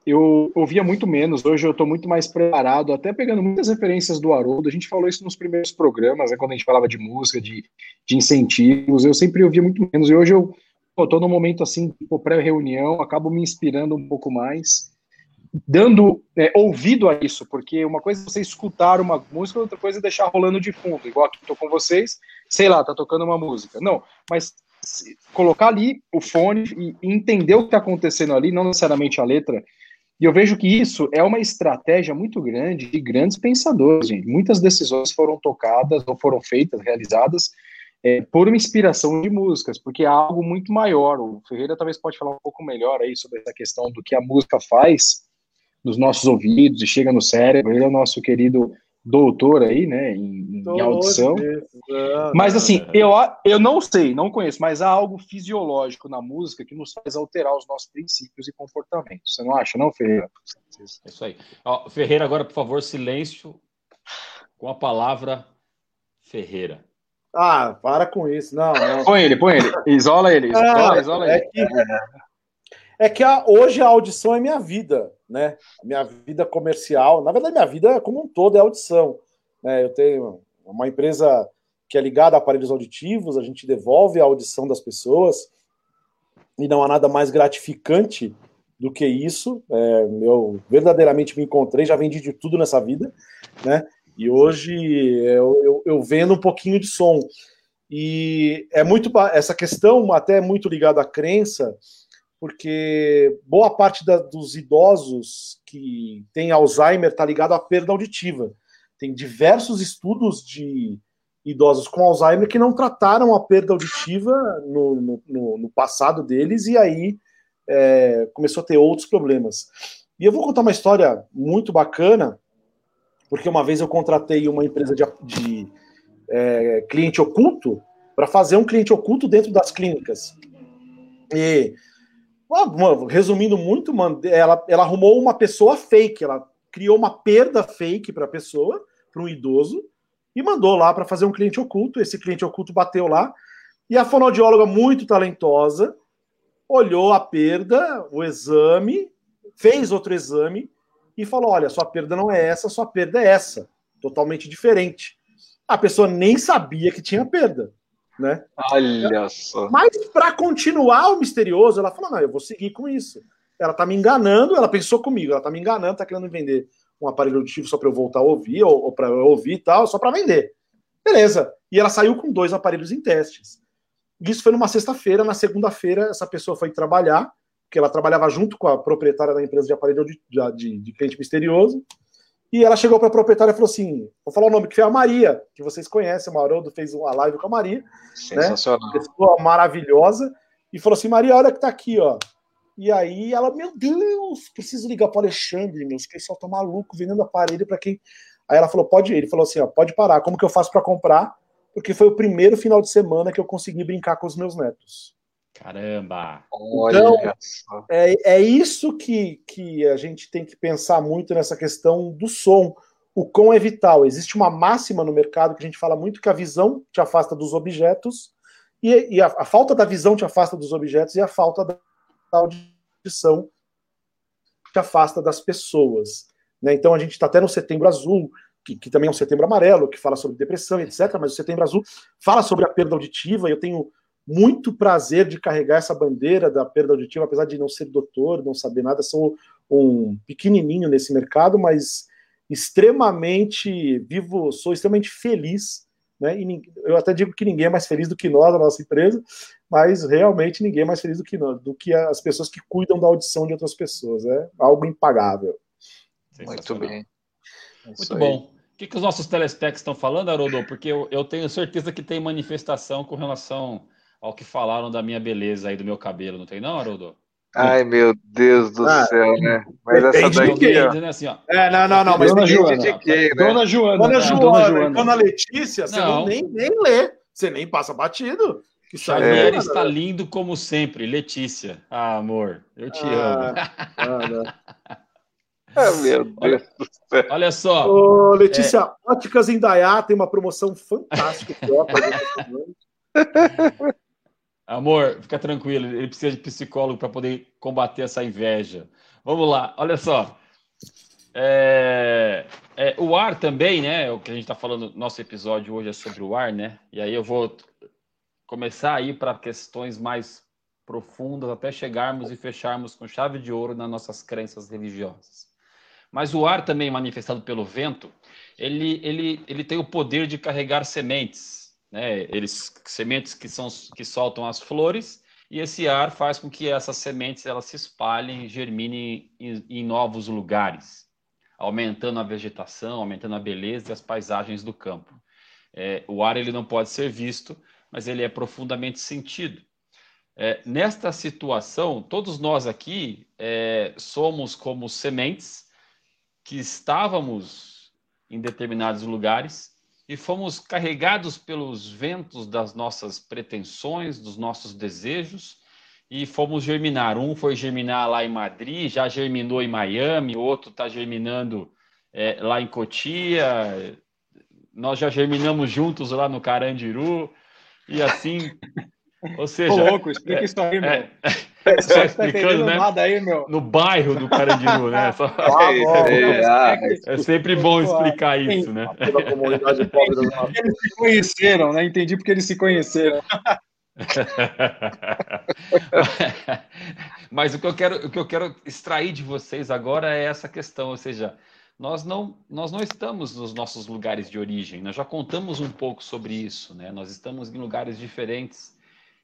eu ouvia muito menos. Hoje eu estou muito mais preparado, até pegando muitas referências do Haroldo. A gente falou isso nos primeiros programas, né, quando a gente falava de música, de, de incentivos. Eu sempre ouvia muito menos. E hoje eu estou num momento assim, tipo, pré-reunião, acabo me inspirando um pouco mais dando é, ouvido a isso, porque uma coisa é você escutar uma música, outra coisa é deixar rolando de fundo, igual aqui estou com vocês, sei lá, tá tocando uma música. Não, mas colocar ali o fone e entender o que está acontecendo ali, não necessariamente a letra. E eu vejo que isso é uma estratégia muito grande de grandes pensadores. Gente. Muitas decisões foram tocadas ou foram feitas, realizadas é, por uma inspiração de músicas, porque é algo muito maior. O Ferreira talvez pode falar um pouco melhor aí sobre essa questão do que a música faz nos nossos ouvidos e chega no cérebro. Ele é o nosso querido doutor aí, né, em, em audição. Mas assim, eu, eu não sei, não conheço, mas há algo fisiológico na música que nos faz alterar os nossos princípios e comportamentos. Você não acha, não, Ferreira? É isso aí. Ó, Ferreira, agora, por favor, silêncio com a palavra Ferreira. Ah, para com isso, não. não. Põe ele, põe ele. Isola ele. Isola, ah, isola é ele. Que é que a, hoje a audição é minha vida, né? Minha vida comercial, na verdade, minha vida como um todo é audição. Né? Eu tenho uma empresa que é ligada a aparelhos auditivos, a gente devolve a audição das pessoas e não há nada mais gratificante do que isso. É, eu verdadeiramente me encontrei, já vendi de tudo nessa vida, né? E hoje eu, eu, eu vendo um pouquinho de som. E é muito essa questão até é muito ligada à crença, porque boa parte da, dos idosos que têm Alzheimer está ligado à perda auditiva. Tem diversos estudos de idosos com Alzheimer que não trataram a perda auditiva no, no, no passado deles e aí é, começou a ter outros problemas. E eu vou contar uma história muito bacana, porque uma vez eu contratei uma empresa de, de é, cliente oculto para fazer um cliente oculto dentro das clínicas. E, resumindo muito, ela, ela arrumou uma pessoa fake, ela criou uma perda fake para a pessoa, para um idoso, e mandou lá para fazer um cliente oculto. Esse cliente oculto bateu lá, e a fonoaudióloga, muito talentosa, olhou a perda, o exame, fez outro exame e falou: olha, sua perda não é essa, sua perda é essa, totalmente diferente. A pessoa nem sabia que tinha perda, né? Olha só. Mas para continuar o misterioso, ela falou: não, eu vou seguir com isso. Ela tá me enganando, ela pensou comigo, ela tá me enganando, tá querendo vender um aparelho auditivo só para eu voltar a ouvir, ou, ou para eu ouvir e tal, só para vender. Beleza. E ela saiu com dois aparelhos em testes. Isso foi numa sexta-feira. Na segunda-feira, essa pessoa foi trabalhar que ela trabalhava junto com a proprietária da empresa de aparelho de, de, de cliente misterioso. E ela chegou para a proprietária e falou assim: vou falar o nome, que foi a Maria, que vocês conhecem, o Haroldo fez uma live com a Maria. Né? Sensacional. Né? Pessoa maravilhosa. E falou assim: Maria, olha que tá aqui, ó. E aí ela, meu Deus, preciso ligar para o Alexandre, meu, que só tá maluco vendendo aparelho para quem. Aí ela falou: pode ir. Ele falou assim: ó, pode parar. Como que eu faço para comprar? Porque foi o primeiro final de semana que eu consegui brincar com os meus netos. Caramba! Então, é, é isso que, que a gente tem que pensar muito nessa questão do som. O quão é vital. Existe uma máxima no mercado que a gente fala muito que a visão te afasta dos objetos, e, e a, a, falta da visão te afasta dos objetos, e a falta da audição te afasta das pessoas. Né? Então a gente está até no setembro azul, que, que, também é um setembro amarelo, que fala sobre depressão, etc. Mas o setembro azul fala sobre a perda auditiva, e eu tenho muito prazer de carregar essa bandeira da perda auditiva, apesar de não ser doutor, não saber nada, sou um pequenininho nesse mercado, mas extremamente vivo, sou extremamente feliz, né? E eu até digo que ninguém é mais feliz do que nós, a nossa empresa, mas realmente ninguém é mais feliz do que nós, do que as pessoas que cuidam da audição de outras pessoas, é algo impagável. Muito bem. É muito bom. O que, que os nossos telespecs estão falando, Haroldo? Porque eu, eu tenho certeza que tem manifestação com relação ao que falaram da minha beleza aí, do meu cabelo, não tem não, Haroldo? Ai, meu Deus do ah, céu, né? Mas essa daqui. Ó... Né, assim, ó. É, não, não, não. Mas Dona Joana. De quê, né? Dona Joana. Dona Joana. Dona, Joana. Dona Letícia, você não. não nem, nem lê. Você nem passa batido. Que Xavier é. está lindo como sempre. Letícia. Ah, amor, eu te ah, amo. Ah, meu Deus do céu. Olha só. Ô, Letícia, é... Óticas em Dayá tem uma promoção fantástica. Amor, fica tranquilo, ele precisa de psicólogo para poder combater essa inveja. Vamos lá, olha só. É, é, o ar também, né? O que a gente está falando, nosso episódio hoje é sobre o ar, né? E aí eu vou começar aí para questões mais profundas até chegarmos e fecharmos com chave de ouro nas nossas crenças religiosas. Mas o ar também manifestado pelo vento, ele, ele, ele tem o poder de carregar sementes né? Eles sementes que são que soltam as flores e esse ar faz com que essas sementes elas se espalhem, germinem em, em novos lugares, aumentando a vegetação, aumentando a beleza e as paisagens do campo. É, o ar ele não pode ser visto, mas ele é profundamente sentido. É, nesta situação, todos nós aqui é, somos como sementes que estávamos em determinados lugares e fomos carregados pelos ventos das nossas pretensões, dos nossos desejos, e fomos germinar. Um foi germinar lá em Madrid, já germinou em Miami, outro está germinando é, lá em Cotia, nós já germinamos juntos lá no Carandiru, e assim. Ou seja. Louco, explica é, isso aí, meu. É, só tá explicando, né? Aí, no bairro do Carandiru, né? Só... Ah, é, é, sempre bom explicar isso, né? Eles se conheceram, né? Entendi porque eles se conheceram. Mas o que, eu quero, o que eu quero extrair de vocês agora é essa questão, ou seja, nós não, nós não estamos nos nossos lugares de origem. Nós já contamos um pouco sobre isso, né? Nós estamos em lugares diferentes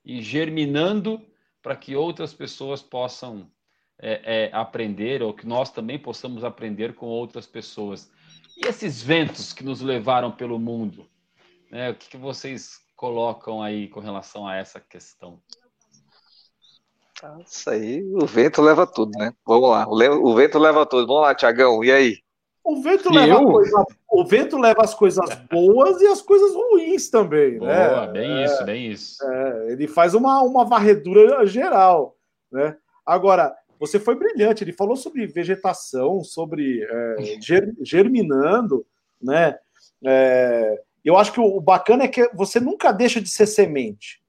e germinando para que outras pessoas possam é, é, aprender ou que nós também possamos aprender com outras pessoas. E esses ventos que nos levaram pelo mundo, né? O que, que vocês colocam aí com relação a essa questão? Isso aí, o vento leva tudo, né? Vamos lá, o, vento leva tudo. Vamos lá, Tiagão, e aí? O vento, leva coisa, o vento leva as coisas boas e as coisas ruins também, Boa, né? Bem é, isso, bem isso. É, ele faz uma, uma varredura geral, né? Agora, você foi brilhante, ele falou sobre vegetação, sobre é, germinando, né? É, eu acho que o bacana é que você nunca deixa de ser semente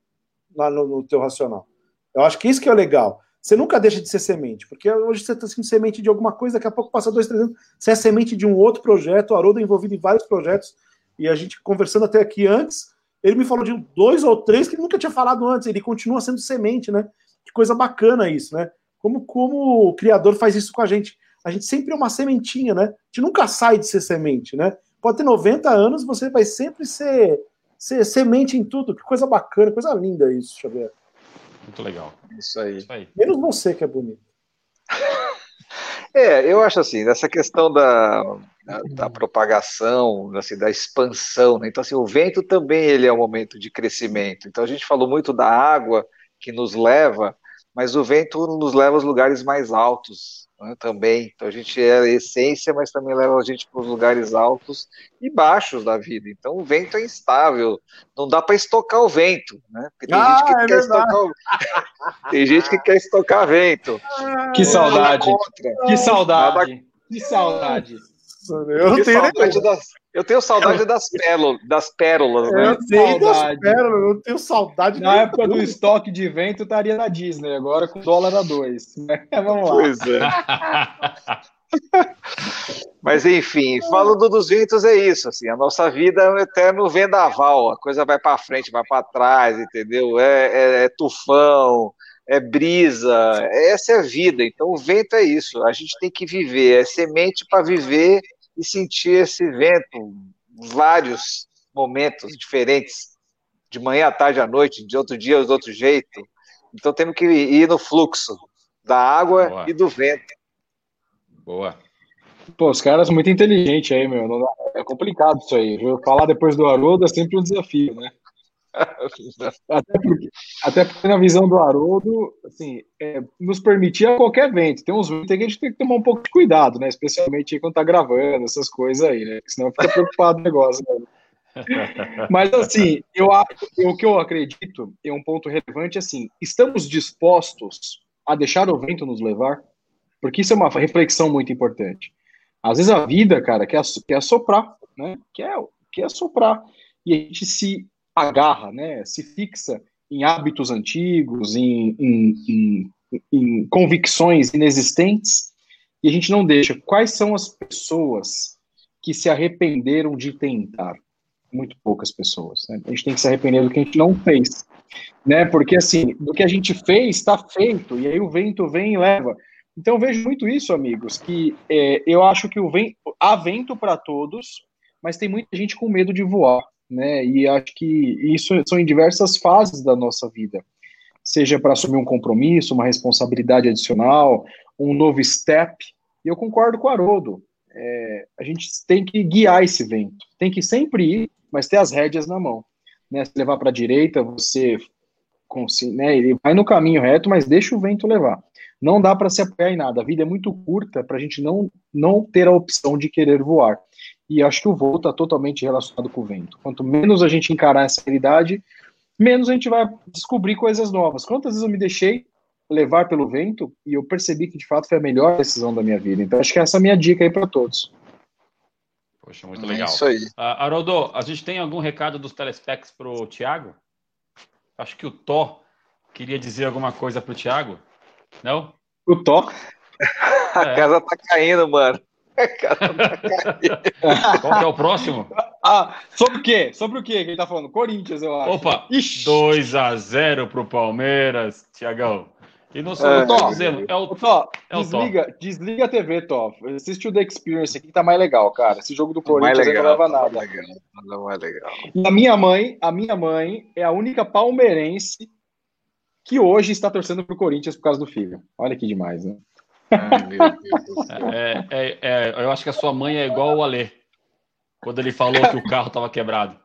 lá no, no teu racional. Eu acho que isso que é legal. Você nunca deixa de ser semente, porque hoje você está sendo semente de alguma coisa, daqui a pouco passa dois, três anos, você é semente de um outro projeto, o Haroldo é envolvido em vários projetos, e a gente conversando até aqui antes, ele me falou de dois ou três que ele nunca tinha falado antes, ele continua sendo semente, né? Que coisa bacana isso, né? Como, como o criador faz isso com a gente. A gente sempre é uma sementinha, né? A gente nunca sai de ser semente, né? Pode ter 90 anos, você vai sempre ser, ser semente em tudo. Que coisa bacana, coisa linda isso, Xavier. Muito legal. Isso aí. Isso aí. Menos você que é bonito. É, eu acho assim, nessa questão da, da, da, propagação, assim, da expansão, né? então assim, o vento também ele é um momento de crescimento. Então a gente falou muito da água que nos leva, mas o vento nos leva aos lugares mais altos, né, também. Então a gente é a essência, mas também leva a gente para os lugares altos e baixos da vida. Então o vento é instável, não dá para estocar o vento, né? Porque tem ah, gente que é quer estocar o... tem gente que quer estocar vento. que saudade. Que saudade. Que saudade. Eu que tenho saudade das, eu tenho saudade das, pérolas, das pérolas, né? Eu tenho das pérolas, eu tenho saudade. Na época tudo. do estoque de vento, estaria na Disney, agora com dólar a dois. Né? Vamos lá. Pois é. Mas enfim, falando dos ventos é isso, assim, a nossa vida é um eterno vendaval, a coisa vai para frente, vai para trás, entendeu? É, é, é, tufão, é brisa, essa é a vida. Então o vento é isso, a gente tem que viver, é semente para viver e sentir esse vento vários momentos diferentes, de manhã à tarde à noite, de outro dia de outro jeito. Então temos que ir no fluxo da água Boa. e do vento. Boa. Pô, os caras muito inteligentes aí, meu. É complicado isso aí. Falar depois do Haroldo é sempre um desafio, né? até, porque, até porque na visão do Haroldo, assim, é, nos permitia qualquer vento. Tem uns ventos que a gente tem que tomar um pouco de cuidado, né? Especialmente quando tá gravando, essas coisas aí, né? Senão fica preocupado o negócio, né? Mas assim, eu acho, o que eu acredito é um ponto relevante assim, estamos dispostos a deixar o vento nos levar? Porque isso é uma reflexão muito importante. Às vezes a vida, cara, quer, quer soprar, né? Quer, quer soprar. E a gente se agarra, né, se fixa em hábitos antigos, em, em, em, em convicções inexistentes, e a gente não deixa. Quais são as pessoas que se arrependeram de tentar? Muito poucas pessoas. Né? A gente tem que se arrepender do que a gente não fez. Né? Porque, assim, do que a gente fez, está feito, e aí o vento vem e leva. Então, vejo muito isso, amigos, que é, eu acho que o vento, há vento para todos, mas tem muita gente com medo de voar né? E acho que isso são em diversas fases da nossa vida, seja para assumir um compromisso, uma responsabilidade adicional, um novo step. E eu concordo com o Haroldo. É, a gente tem que guiar esse vento, tem que sempre ir, mas ter as rédeas na mão. Né? Se levar para a direita, você né, ele vai no caminho reto, mas deixa o vento levar. Não dá para se apoiar em nada. A vida é muito curta para a gente não, não ter a opção de querer voar. E acho que o voo está totalmente relacionado com o vento. Quanto menos a gente encarar essa realidade, menos a gente vai descobrir coisas novas. Quantas vezes eu me deixei levar pelo vento e eu percebi que de fato foi a melhor decisão da minha vida. Então acho que essa é a minha dica aí para todos. Poxa, muito legal. É isso aí. Uh, Haroldo, a gente tem algum recado dos telespecs para o Tiago? Acho que o Tó queria dizer alguma coisa para o Tiago. Não? O Tó? a é. casa tá caindo, mano. Qual que é o próximo? Ah, sobre o quê? Sobre o quê que ele tá falando? Corinthians, eu acho. Opa, Ixi. 2 a 0 pro Palmeiras, Tiagão. E não sou é, eu tô dizendo, é o, Tó, é o desliga, Tó. desliga a TV, Tó. Assiste o The Experience aqui que tá mais legal, cara. Esse jogo do Corinthians legal, não leva nada. Legal, não é legal. E a minha mãe, a minha mãe é a única palmeirense que hoje está torcendo pro Corinthians por causa do filho. Olha que demais, né? É, é, é, eu acho que a sua mãe é igual o Alê. Quando ele falou que o carro estava quebrado.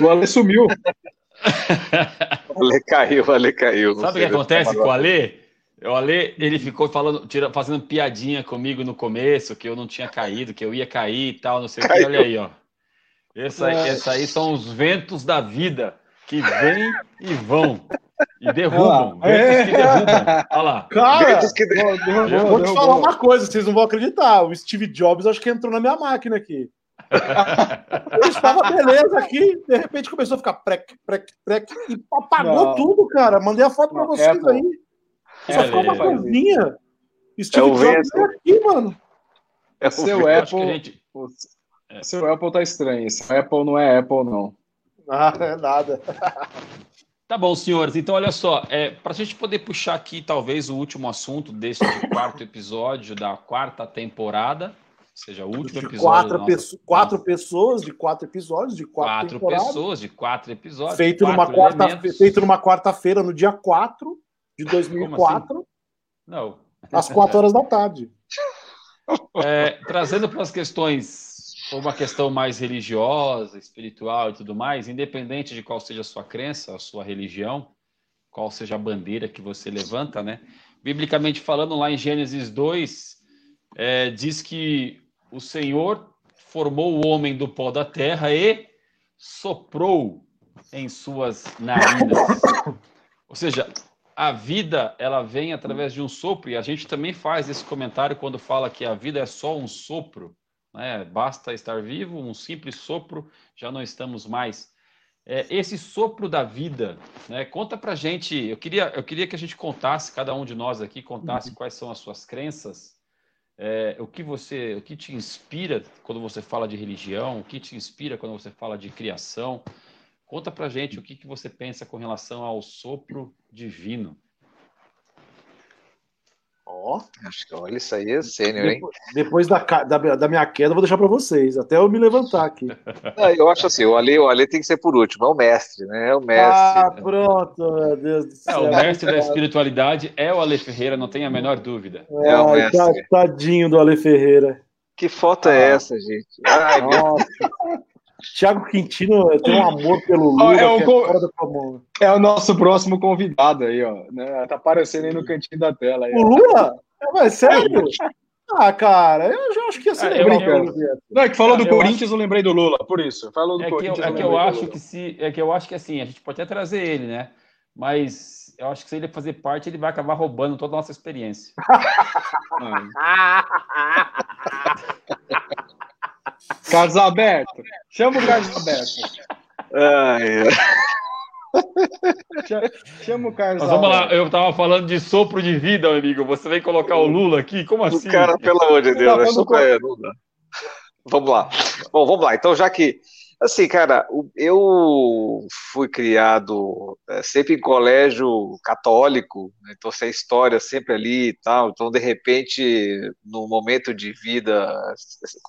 O Ale sumiu. o Ale caiu, o Ale caiu. Sabe o que acontece com o Ale? O Ale, ele ficou falando, tira, fazendo piadinha comigo no começo, que eu não tinha caído, que eu ia cair e tal, não sei o que. Olha aí, ó. Essa, essa aí são os ventos da vida que vêm e vão. E derrubam. ventos que derrubam. Olha lá. Cara, ventos que derrubam. Eu vou te falar uma coisa, vocês não vão acreditar. O Steve Jobs acho que entrou na minha máquina aqui. Eu estava beleza aqui, de repente começou a ficar prec, prec, prec, e apagou não. tudo, cara. Mandei a foto para vocês Apple. aí. Só ficou uma coisinha. Steve é Jobs é aqui, mano. É o seu Apple. Gente... O seu Apple tá estranho. Seu Apple não é Apple, não. Ah, é nada. Tá bom, senhores. Então, olha só, é, para a gente poder puxar aqui talvez o último assunto deste quarto episódio da quarta temporada, seja, o último episódio. Quatro, nosso... quatro pessoas de quatro episódios, de quatro, quatro pessoas de quatro episódios. Feito, numa quarta, feito numa quarta-feira, no dia 4 de 2004. Assim? Não. Às quatro horas da tarde. É, trazendo para as questões, uma questão mais religiosa, espiritual e tudo mais, independente de qual seja a sua crença, a sua religião, qual seja a bandeira que você levanta, né? Biblicamente falando, lá em Gênesis 2, é, diz que o Senhor formou o homem do pó da terra e soprou em suas narinas. Ou seja, a vida ela vem através de um sopro e a gente também faz esse comentário quando fala que a vida é só um sopro, né? Basta estar vivo, um simples sopro, já não estamos mais. É, esse sopro da vida, né? Conta para gente. Eu queria, eu queria que a gente contasse, cada um de nós aqui contasse quais são as suas crenças é, o que você, o que te inspira quando você fala de religião, o que te inspira quando você fala de criação. Conta pra gente o que, que você pensa com relação ao sopro divino. Ó, acho que olha, isso aí é sênior, hein? Depois, da, da, da, minha queda, eu vou deixar para vocês, até eu me levantar aqui. Não, eu acho assim, o Ale, o Ale tem que ser por último, é o mestre, né? É o mestre. Ah, pronto, meu Deus do céu. É, o mestre da espiritualidade é o Ale Ferreira, não tem a menor dúvida. É, é o mestre. Tadinho do Ale Ferreira. Que foto é ah. é essa, gente? Ai, Nossa. Thiago Quintino tem um amor pelo Lula é, o, é, é, o nosso próximo convidado aí, ó. Né? Tá aparecendo aí no cantinho da tela. Aí, o Lula? É, mas sério? Ah, cara, eu já acho que ia ser é, brincando. Não, é que falou do Corinthians, acho... eu lembrei do Lula, por isso. Falou do é Corinthians. Que eu, é que eu acho que se. É que eu acho que assim, a gente pode até trazer ele, né? Mas eu acho que se ele fazer parte, ele vai acabar roubando toda a nossa experiência. Carlos Alberto. Chama o Carlos Alberto. Ai, Chama o Carlos Mas vamos lá, eu tava falando de sopro de vida, amigo. Você vem colocar o Lula aqui? Como assim? O cara, pelo amor de Deus, é super... Vamos lá. Bom, vamos lá. Então, já que Assim, cara, eu fui criado é, sempre em colégio católico, né? então essa história sempre ali e tal. Então, de repente, no momento de vida,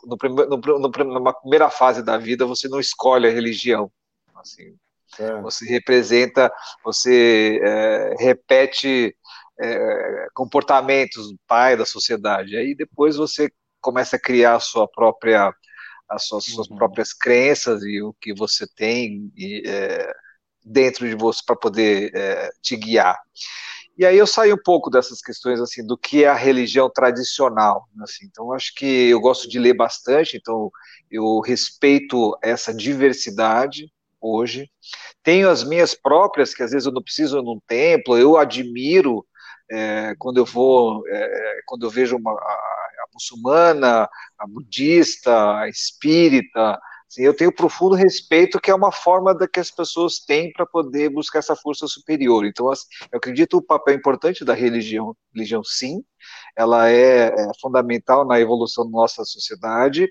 no, no, no, numa primeira fase da vida, você não escolhe a religião. Assim, é. Você representa, você é, repete é, comportamentos do pai da sociedade. Aí depois você começa a criar a sua própria as suas, suas uhum. próprias crenças e o que você tem e, é, dentro de você para poder é, te guiar. E aí eu saio um pouco dessas questões assim do que é a religião tradicional, assim. Então acho que eu gosto de ler bastante, então eu respeito essa diversidade hoje. Tenho as minhas próprias que às vezes eu não preciso num templo, eu admiro é, quando eu vou, é, quando eu vejo uma, muçulmana, a budista, a espírita. Assim, eu tenho profundo respeito que é uma forma da que as pessoas têm para poder buscar essa força superior. Então, assim, eu acredito o papel importante da religião, religião sim, ela é, é fundamental na evolução da nossa sociedade.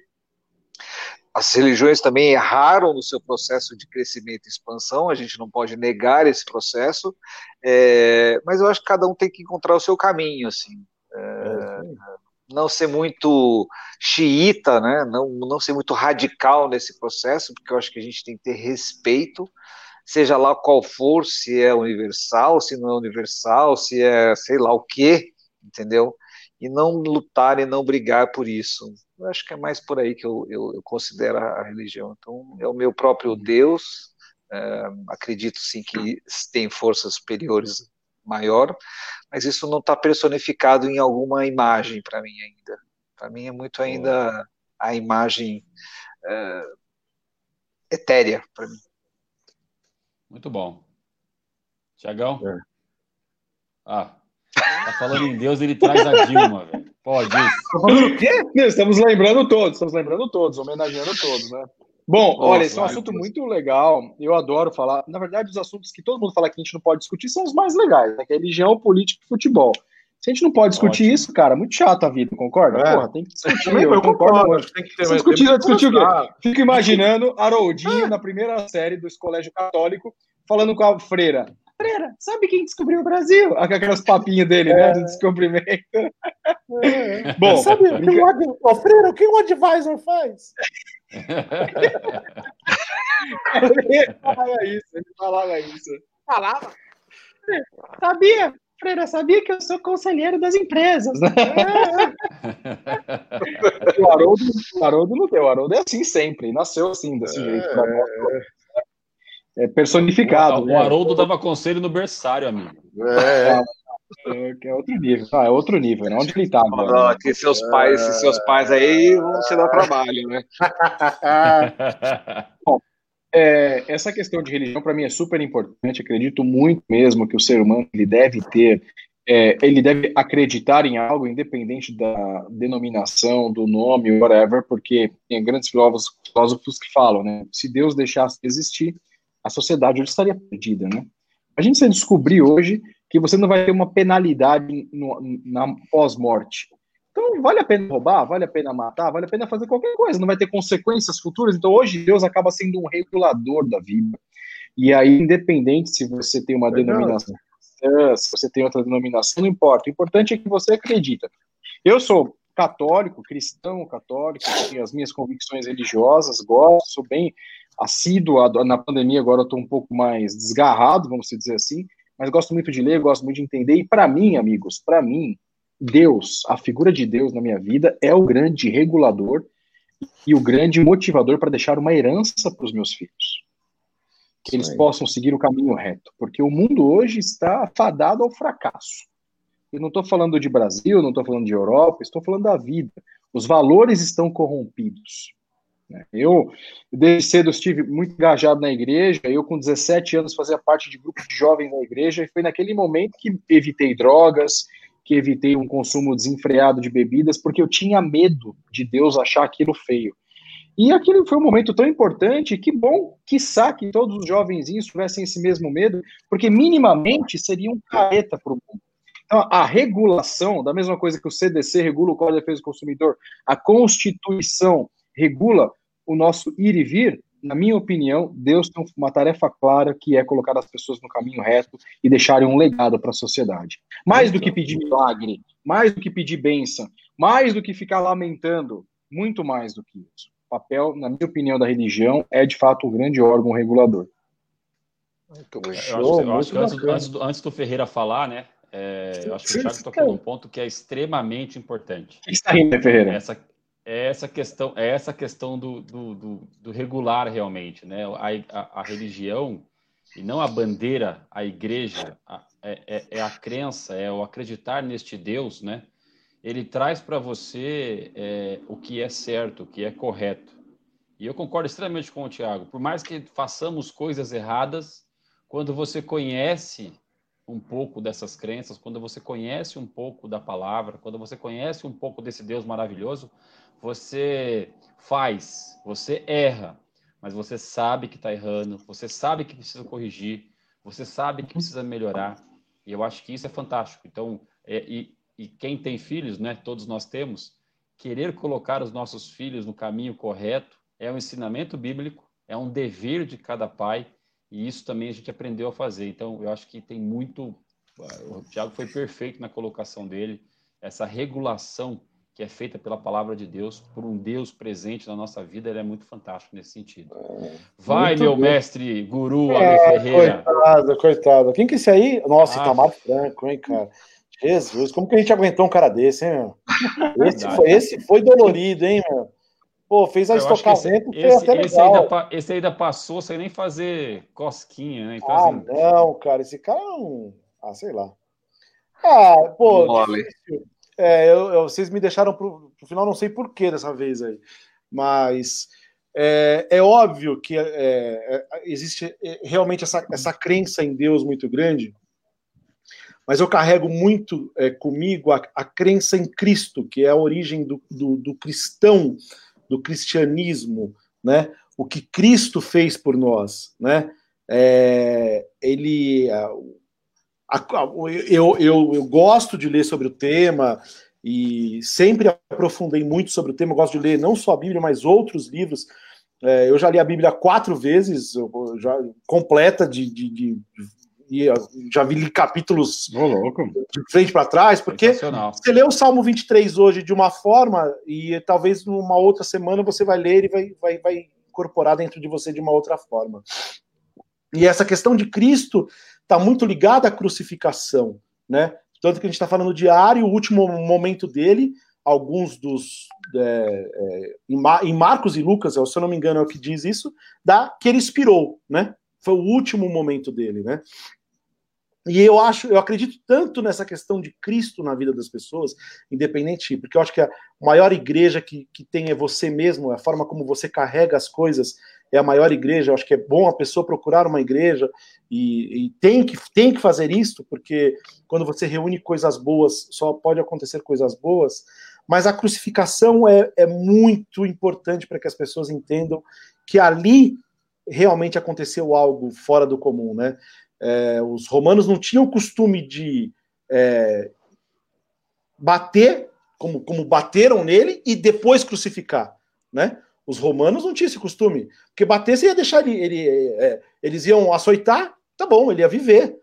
as religiões também erraram no seu processo de crescimento e expansão, a gente não pode negar esse processo, é, mas eu acho que cada um tem que encontrar o seu caminho, assim. É, é não ser muito xiita, né? não, não ser muito radical nesse processo, porque eu acho que a gente tem que ter respeito, seja lá qual for, se é universal, se não é universal, se é sei lá o quê, entendeu? E não lutar e não brigar por isso. Eu acho que é mais por aí que eu, eu, eu considero a religião. Então, é o meu próprio uhum. Deus, é, acredito sim que tem forças superiores maior, mas isso não está personificado em alguma imagem para mim ainda. Para mim é muito ainda a imagem é, etérea para mim. Muito bom. Tiagão? É. Ah, tá falando em Deus, ele traz a Dilma, velho. Pode isso. quê? Estamos lembrando todos, estamos lembrando todos, homenageando todos, né? Bom, olha, esse é um assunto muito legal. Eu adoro falar. Na verdade, os assuntos que todo mundo fala que a gente não pode discutir são os mais legais, né? Que é religião, política e futebol. Se a gente não pode discutir Ótimo. isso, cara, muito chato a vida, concorda? É. Porra, tem que discutir. Eu, eu concordo. concordo. Tem que ter, Você discutir, discutir o quê? Fico imaginando Haroldinho na primeira série do colégio católico falando com a freira. Freira, sabe quem descobriu o Brasil? Aquelas papinhas dele, né, é. né? Do descobrimento. É. Bom, sabe o que o, Freira, o que o advisor faz? ele falava isso, ele falava isso. Falava. Sabia, Freira, sabia que eu sou conselheiro das empresas. Né? o, Haroldo, o Haroldo não tem, o Haroldo é assim sempre, nasceu assim, desse é, jeito. É, personificado. O, né? o Haroldo dava conselho no berçário, amigo. É. É, é outro nível, ah, é outro nível, né? Onde ele tá agora? Não, que seus pais, é... seus pais aí vão te dar trabalho, né? Bom, é, essa questão de religião para mim é super importante. Acredito muito mesmo que o ser humano ele deve ter, é, ele deve acreditar em algo, independente da denominação, do nome, whatever, porque tem grandes filósofos, filósofos que falam, né? Se Deus deixasse de existir, a sociedade hoje estaria perdida, né? A gente se descobrir hoje que você não vai ter uma penalidade no, na pós-morte. Então, vale a pena roubar, vale a pena matar, vale a pena fazer qualquer coisa, não vai ter consequências futuras. Então, hoje, Deus acaba sendo um regulador da vida. E aí, independente se você tem uma denominação, se você tem outra denominação, não importa. O importante é que você acredita. Eu sou católico, cristão católico, tenho as minhas convicções religiosas, gosto, sou bem assíduo. Na pandemia, agora estou um pouco mais desgarrado, vamos dizer assim, mas gosto muito de ler, gosto muito de entender. E para mim, amigos, para mim, Deus, a figura de Deus na minha vida é o grande regulador e o grande motivador para deixar uma herança para os meus filhos. Que eles possam seguir o caminho reto. Porque o mundo hoje está fadado ao fracasso. Eu não estou falando de Brasil, não estou falando de Europa, estou falando da vida. Os valores estão corrompidos. Eu, desde cedo, estive muito engajado na igreja. Eu, com 17 anos, fazia parte de grupos de jovens na igreja. E foi naquele momento que evitei drogas, que evitei um consumo desenfreado de bebidas, porque eu tinha medo de Deus achar aquilo feio. E aquele foi um momento tão importante, que bom, que que todos os jovenzinhos tivessem esse mesmo medo, porque minimamente seria um careta para o mundo. Então, a regulação, da mesma coisa que o CDC regula o Código de Defesa do Consumidor, a Constituição regula o nosso ir e vir, na minha opinião, Deus tem uma tarefa clara que é colocar as pessoas no caminho reto e deixarem um legado para a sociedade. Mais do que pedir milagre, mais do que pedir bênção, mais do que ficar lamentando, muito mais do que isso. O papel, na minha opinião, da religião é de fato um grande órgão regulador. Muito bom. Show, eu acho, eu acho que antes, antes, do, antes do Ferreira falar, né? É, eu acho que o Thiago tocou num ponto que é extremamente importante. O que está rindo, Ferreira? Essa, é essa questão, é essa questão do, do, do, do regular realmente, né? A, a, a, religião e não a bandeira, a igreja, a, é, é, é, a crença, é o acreditar neste Deus, né? Ele traz para você é, o que é certo, o que é correto. E eu concordo extremamente com o Tiago. Por mais que façamos coisas erradas, quando você conhece um pouco dessas crenças, quando você conhece um pouco da palavra, quando você conhece um pouco desse Deus maravilhoso, você faz, você erra, mas você sabe que está errando, você sabe que precisa corrigir, você sabe que precisa melhorar. E eu acho que isso é fantástico. Então, é, e, e quem tem filhos, né? Todos nós temos, querer colocar os nossos filhos no caminho correto é um ensinamento bíblico, é um dever de cada pai, e isso também a gente aprendeu a fazer. Então, eu acho que tem muito. O Tiago foi perfeito na colocação dele, essa regulação que é feita pela palavra de Deus, por um Deus presente na nossa vida, ele é muito fantástico nesse sentido. É, Vai, muito meu bom. mestre, guru, é, Ferreira. Coitado, coitado. Quem que é esse aí? Nossa, ah, Itamar Franco, hein, cara? Jesus, como que a gente aguentou um cara desse, hein, meu? Esse, foi, esse foi dolorido, hein, meu? Pô, fez a estocamento, esse, esse, esse, ainda, esse ainda passou sem nem fazer cosquinha, né? Então, ah, assim... não, cara, esse cara é um... Ah, sei lá. Ah, pô, é, eu, eu, vocês me deixaram pro, pro final, não sei porquê dessa vez aí. Mas é, é óbvio que é, é existe é, realmente essa, essa crença em Deus muito grande, mas eu carrego muito é, comigo a, a, crença em Cristo, que é a origem do, do, do, cristão, do cristianismo, né? O que Cristo fez por nós, né? É, ele, eu, eu, eu gosto de ler sobre o tema e sempre aprofundei muito sobre o tema. Eu gosto de ler não só a Bíblia, mas outros livros. É, eu já li a Bíblia quatro vezes, já completa de, de, de, de já vi capítulos de frente para trás, porque você lê o Salmo 23 hoje de uma forma e talvez numa outra semana você vai ler e vai, vai, vai incorporar dentro de você de uma outra forma. E essa questão de Cristo está muito ligada à crucificação, né? Tanto que a gente está falando de Ari, o último momento dele, alguns dos. É, é, em Marcos e Lucas, se eu não me engano, é o que diz isso, da que ele expirou, né? Foi o último momento dele, né? E eu acho, eu acredito tanto nessa questão de Cristo na vida das pessoas, independente, porque eu acho que a maior igreja que, que tem é você mesmo, a forma como você carrega as coisas é a maior igreja. Eu acho que é bom a pessoa procurar uma igreja e, e tem, que, tem que fazer isso, porque quando você reúne coisas boas, só pode acontecer coisas boas. Mas a crucificação é, é muito importante para que as pessoas entendam que ali realmente aconteceu algo fora do comum, né? É, os romanos não tinham o costume de é, bater, como, como bateram nele, e depois crucificar. Né? Os romanos não tinham esse costume, porque bater você ia deixar ele, ele é, eles iam açoitar, tá bom, ele ia viver.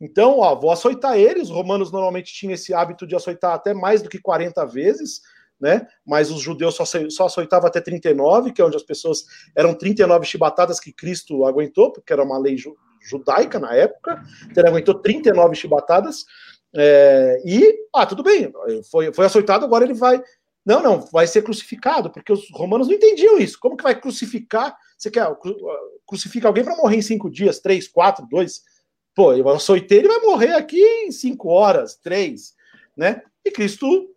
Então, ó, vou açoitar ele. Os romanos normalmente tinham esse hábito de açoitar até mais do que 40 vezes, né? Mas os judeus só, só açoitavam até 39, que é onde as pessoas eram 39 chibatadas que Cristo aguentou, porque era uma lei judaica na época, ele aguentou 39 chibatadas, é, e, ah, tudo bem, foi, foi açoitado, agora ele vai. Não, não, vai ser crucificado, porque os romanos não entendiam isso. Como que vai crucificar? Você quer crucificar alguém para morrer em cinco dias, três, quatro, dois? Pô, eu açoitei, ele vai morrer aqui em cinco horas, três, né? E Cristo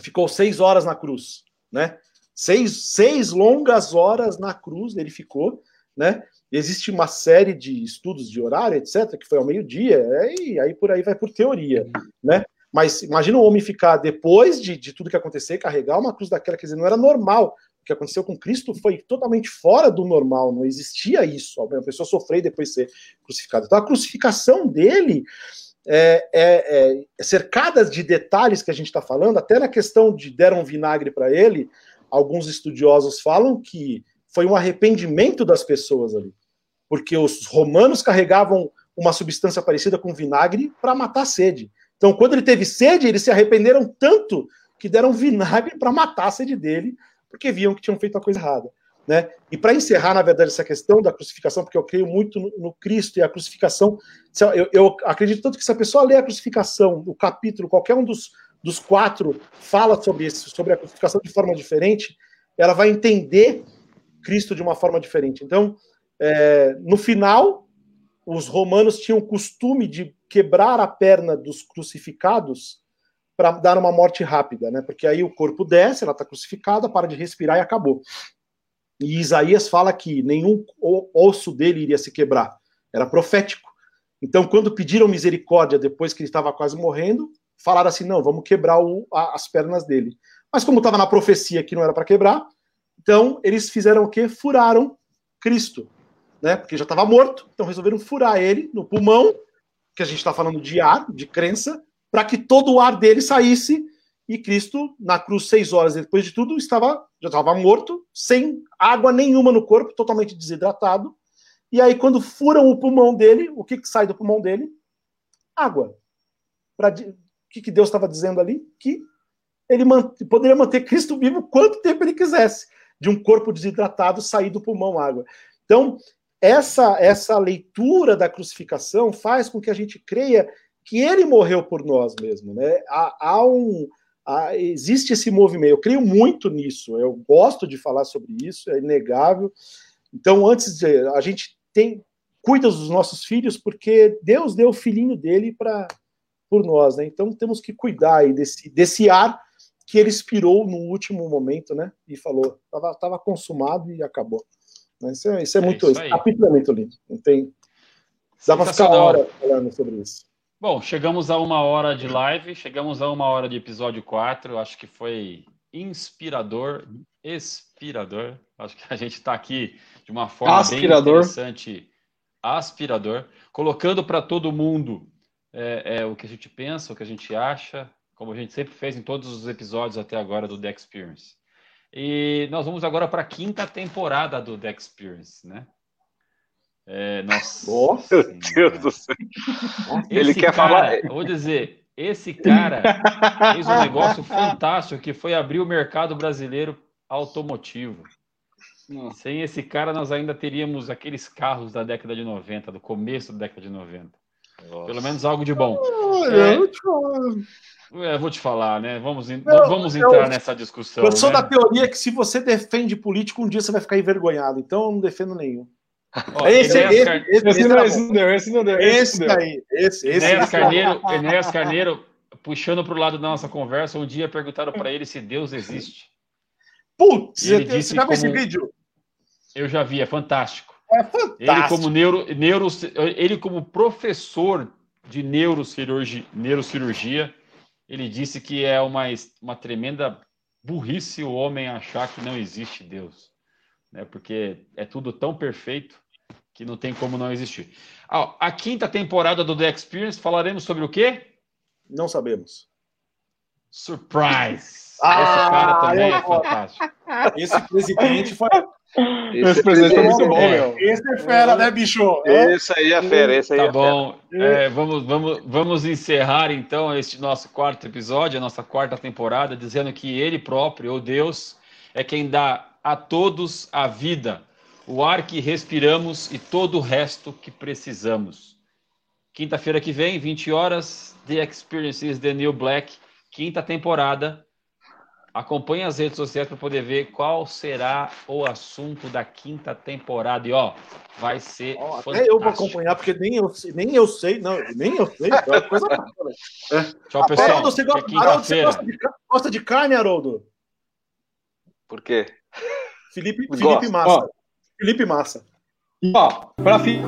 ficou seis horas na cruz, né? Seis, seis longas horas na cruz ele ficou, né? Existe uma série de estudos de horário, etc., que foi ao meio-dia, e aí por aí vai por teoria, né? Mas imagina o homem ficar, depois de, de tudo que acontecer, carregar uma cruz daquela, quer dizer, não era normal. O que aconteceu com Cristo foi totalmente fora do normal, não existia isso. A pessoa sofrer e depois ser crucificada. Então a crucificação dele é, é, é cercada de detalhes que a gente está falando, até na questão de deram vinagre para ele, alguns estudiosos falam que foi um arrependimento das pessoas ali. Porque os romanos carregavam uma substância parecida com vinagre para matar a sede. Então, quando ele teve sede, eles se arrependeram tanto que deram vinagre para matar a sede dele, porque viam que tinham feito a coisa errada. Né? E para encerrar, na verdade, essa questão da crucificação, porque eu creio muito no, no Cristo e a crucificação, eu, eu, acredito tanto que se a pessoa ler a crucificação, o capítulo, qualquer um dos, dos quatro fala sobre isso, sobre a crucificação de forma diferente, ela vai entender Cristo de uma forma diferente. Então, é, no final, os romanos tinham o costume de quebrar a perna dos crucificados para dar uma morte rápida, né? Porque aí o corpo desce, ela está crucificada, para de respirar e acabou. E Isaías fala que nenhum osso dele iria se quebrar. Era profético. Então, quando pediram misericórdia depois que ele estava quase morrendo, falaram assim: não, vamos quebrar o, a, as pernas dele. Mas como estava na profecia que não era para quebrar, então, eles fizeram o quê? Furaram Cristo, né? Porque já estava morto, então resolveram furar ele no pulmão, que a gente está falando de ar, de crença, para que todo o ar dele saísse e Cristo, na cruz, seis horas depois de tudo, estava já estava morto, sem água nenhuma no corpo, totalmente desidratado. E aí, quando furam o pulmão dele, o que, que sai do pulmão dele? Água. Pra, o que, que Deus estava dizendo ali? Que ele man, poderia manter Cristo vivo quanto tempo ele quisesse, de um corpo desidratado sair do pulmão água. Então, essa, essa leitura da crucificação faz com que a gente creia que ele morreu por nós mesmo. Né? Há, há um, ah, existe esse movimento. Eu creio muito nisso. Eu gosto de falar sobre isso, é inegável. Então, antes de a gente tem cuida dos nossos filhos porque Deus deu o filhinho dele para por nós, né? Então temos que cuidar desse desse ar que ele expirou no último momento, né? E falou, estava tava consumado e acabou. Isso é, isso é, é muito, isso capítulo é muito lindo. Não tem, dá para ficar hora falando sobre isso. Bom, chegamos a uma hora de live, chegamos a uma hora de episódio 4. Acho que foi inspirador, inspirador. Acho que a gente está aqui de uma forma aspirador. bem interessante, aspirador, colocando para todo mundo é, é, o que a gente pensa, o que a gente acha, como a gente sempre fez em todos os episódios até agora do The Experience. E nós vamos agora para a quinta temporada do The Experience, né? É, nossa, meu Deus do céu. Ele quer cara, falar. Vou dizer, esse cara fez um negócio fantástico que foi abrir o mercado brasileiro automotivo. Sem esse cara, nós ainda teríamos aqueles carros da década de 90, do começo da década de 90. Nossa. Pelo menos algo de bom. é, eu te falar. É, vou te falar, né? Vamos, eu, vamos entrar eu, nessa discussão. Eu sou né? da teoria que se você defende político, um dia você vai ficar envergonhado. Então eu não defendo nenhum. Ó, esse, esse, esse, esse, não, esse, não, deu, esse não deu. Esse, esse aí, esse, esse. Enéas Carneiro, Enéas Carneiro, puxando para o lado da nossa conversa, um dia perguntaram para ele se Deus existe. Putz, você já viu esse vídeo? Eu já vi, é fantástico. É fantástico. Ele como, neuro, neuro, ele como professor de neurocirurgia, neurocirurgia, ele disse que é uma, uma tremenda burrice o homem achar que não existe Deus né? Porque é tudo tão perfeito que não tem como não existir. Ah, a quinta temporada do The Experience falaremos sobre o quê? Não sabemos. Surprise! Ah, Esse cara também é fantástico. Esse presidente foi. Esse, esse presidente foi muito bom, é. meu. Esse é fera, né, bicho? Esse aí é fera, esse aí tá é bom. É, vamos, vamos, vamos encerrar então este nosso quarto episódio, a nossa quarta temporada, dizendo que ele próprio, ou Deus, é quem dá a todos a vida, o ar que respiramos e todo o resto que precisamos. Quinta-feira que vem, 20 horas, The Experience is the New Black, quinta temporada. Acompanhe as redes sociais para poder ver qual será o assunto da quinta temporada. E ó, vai ser. Oh, até eu vou acompanhar, porque nem eu, nem eu sei, não, nem eu sei. É coisa é. Tchau, pessoal. Haroldo, você, gosta, Haroldo, você gosta, de, gosta de carne, Haroldo? Por quê? Felipe, Felipe Massa. Ó. Felipe Massa. Ó, pra fi...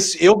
esse eu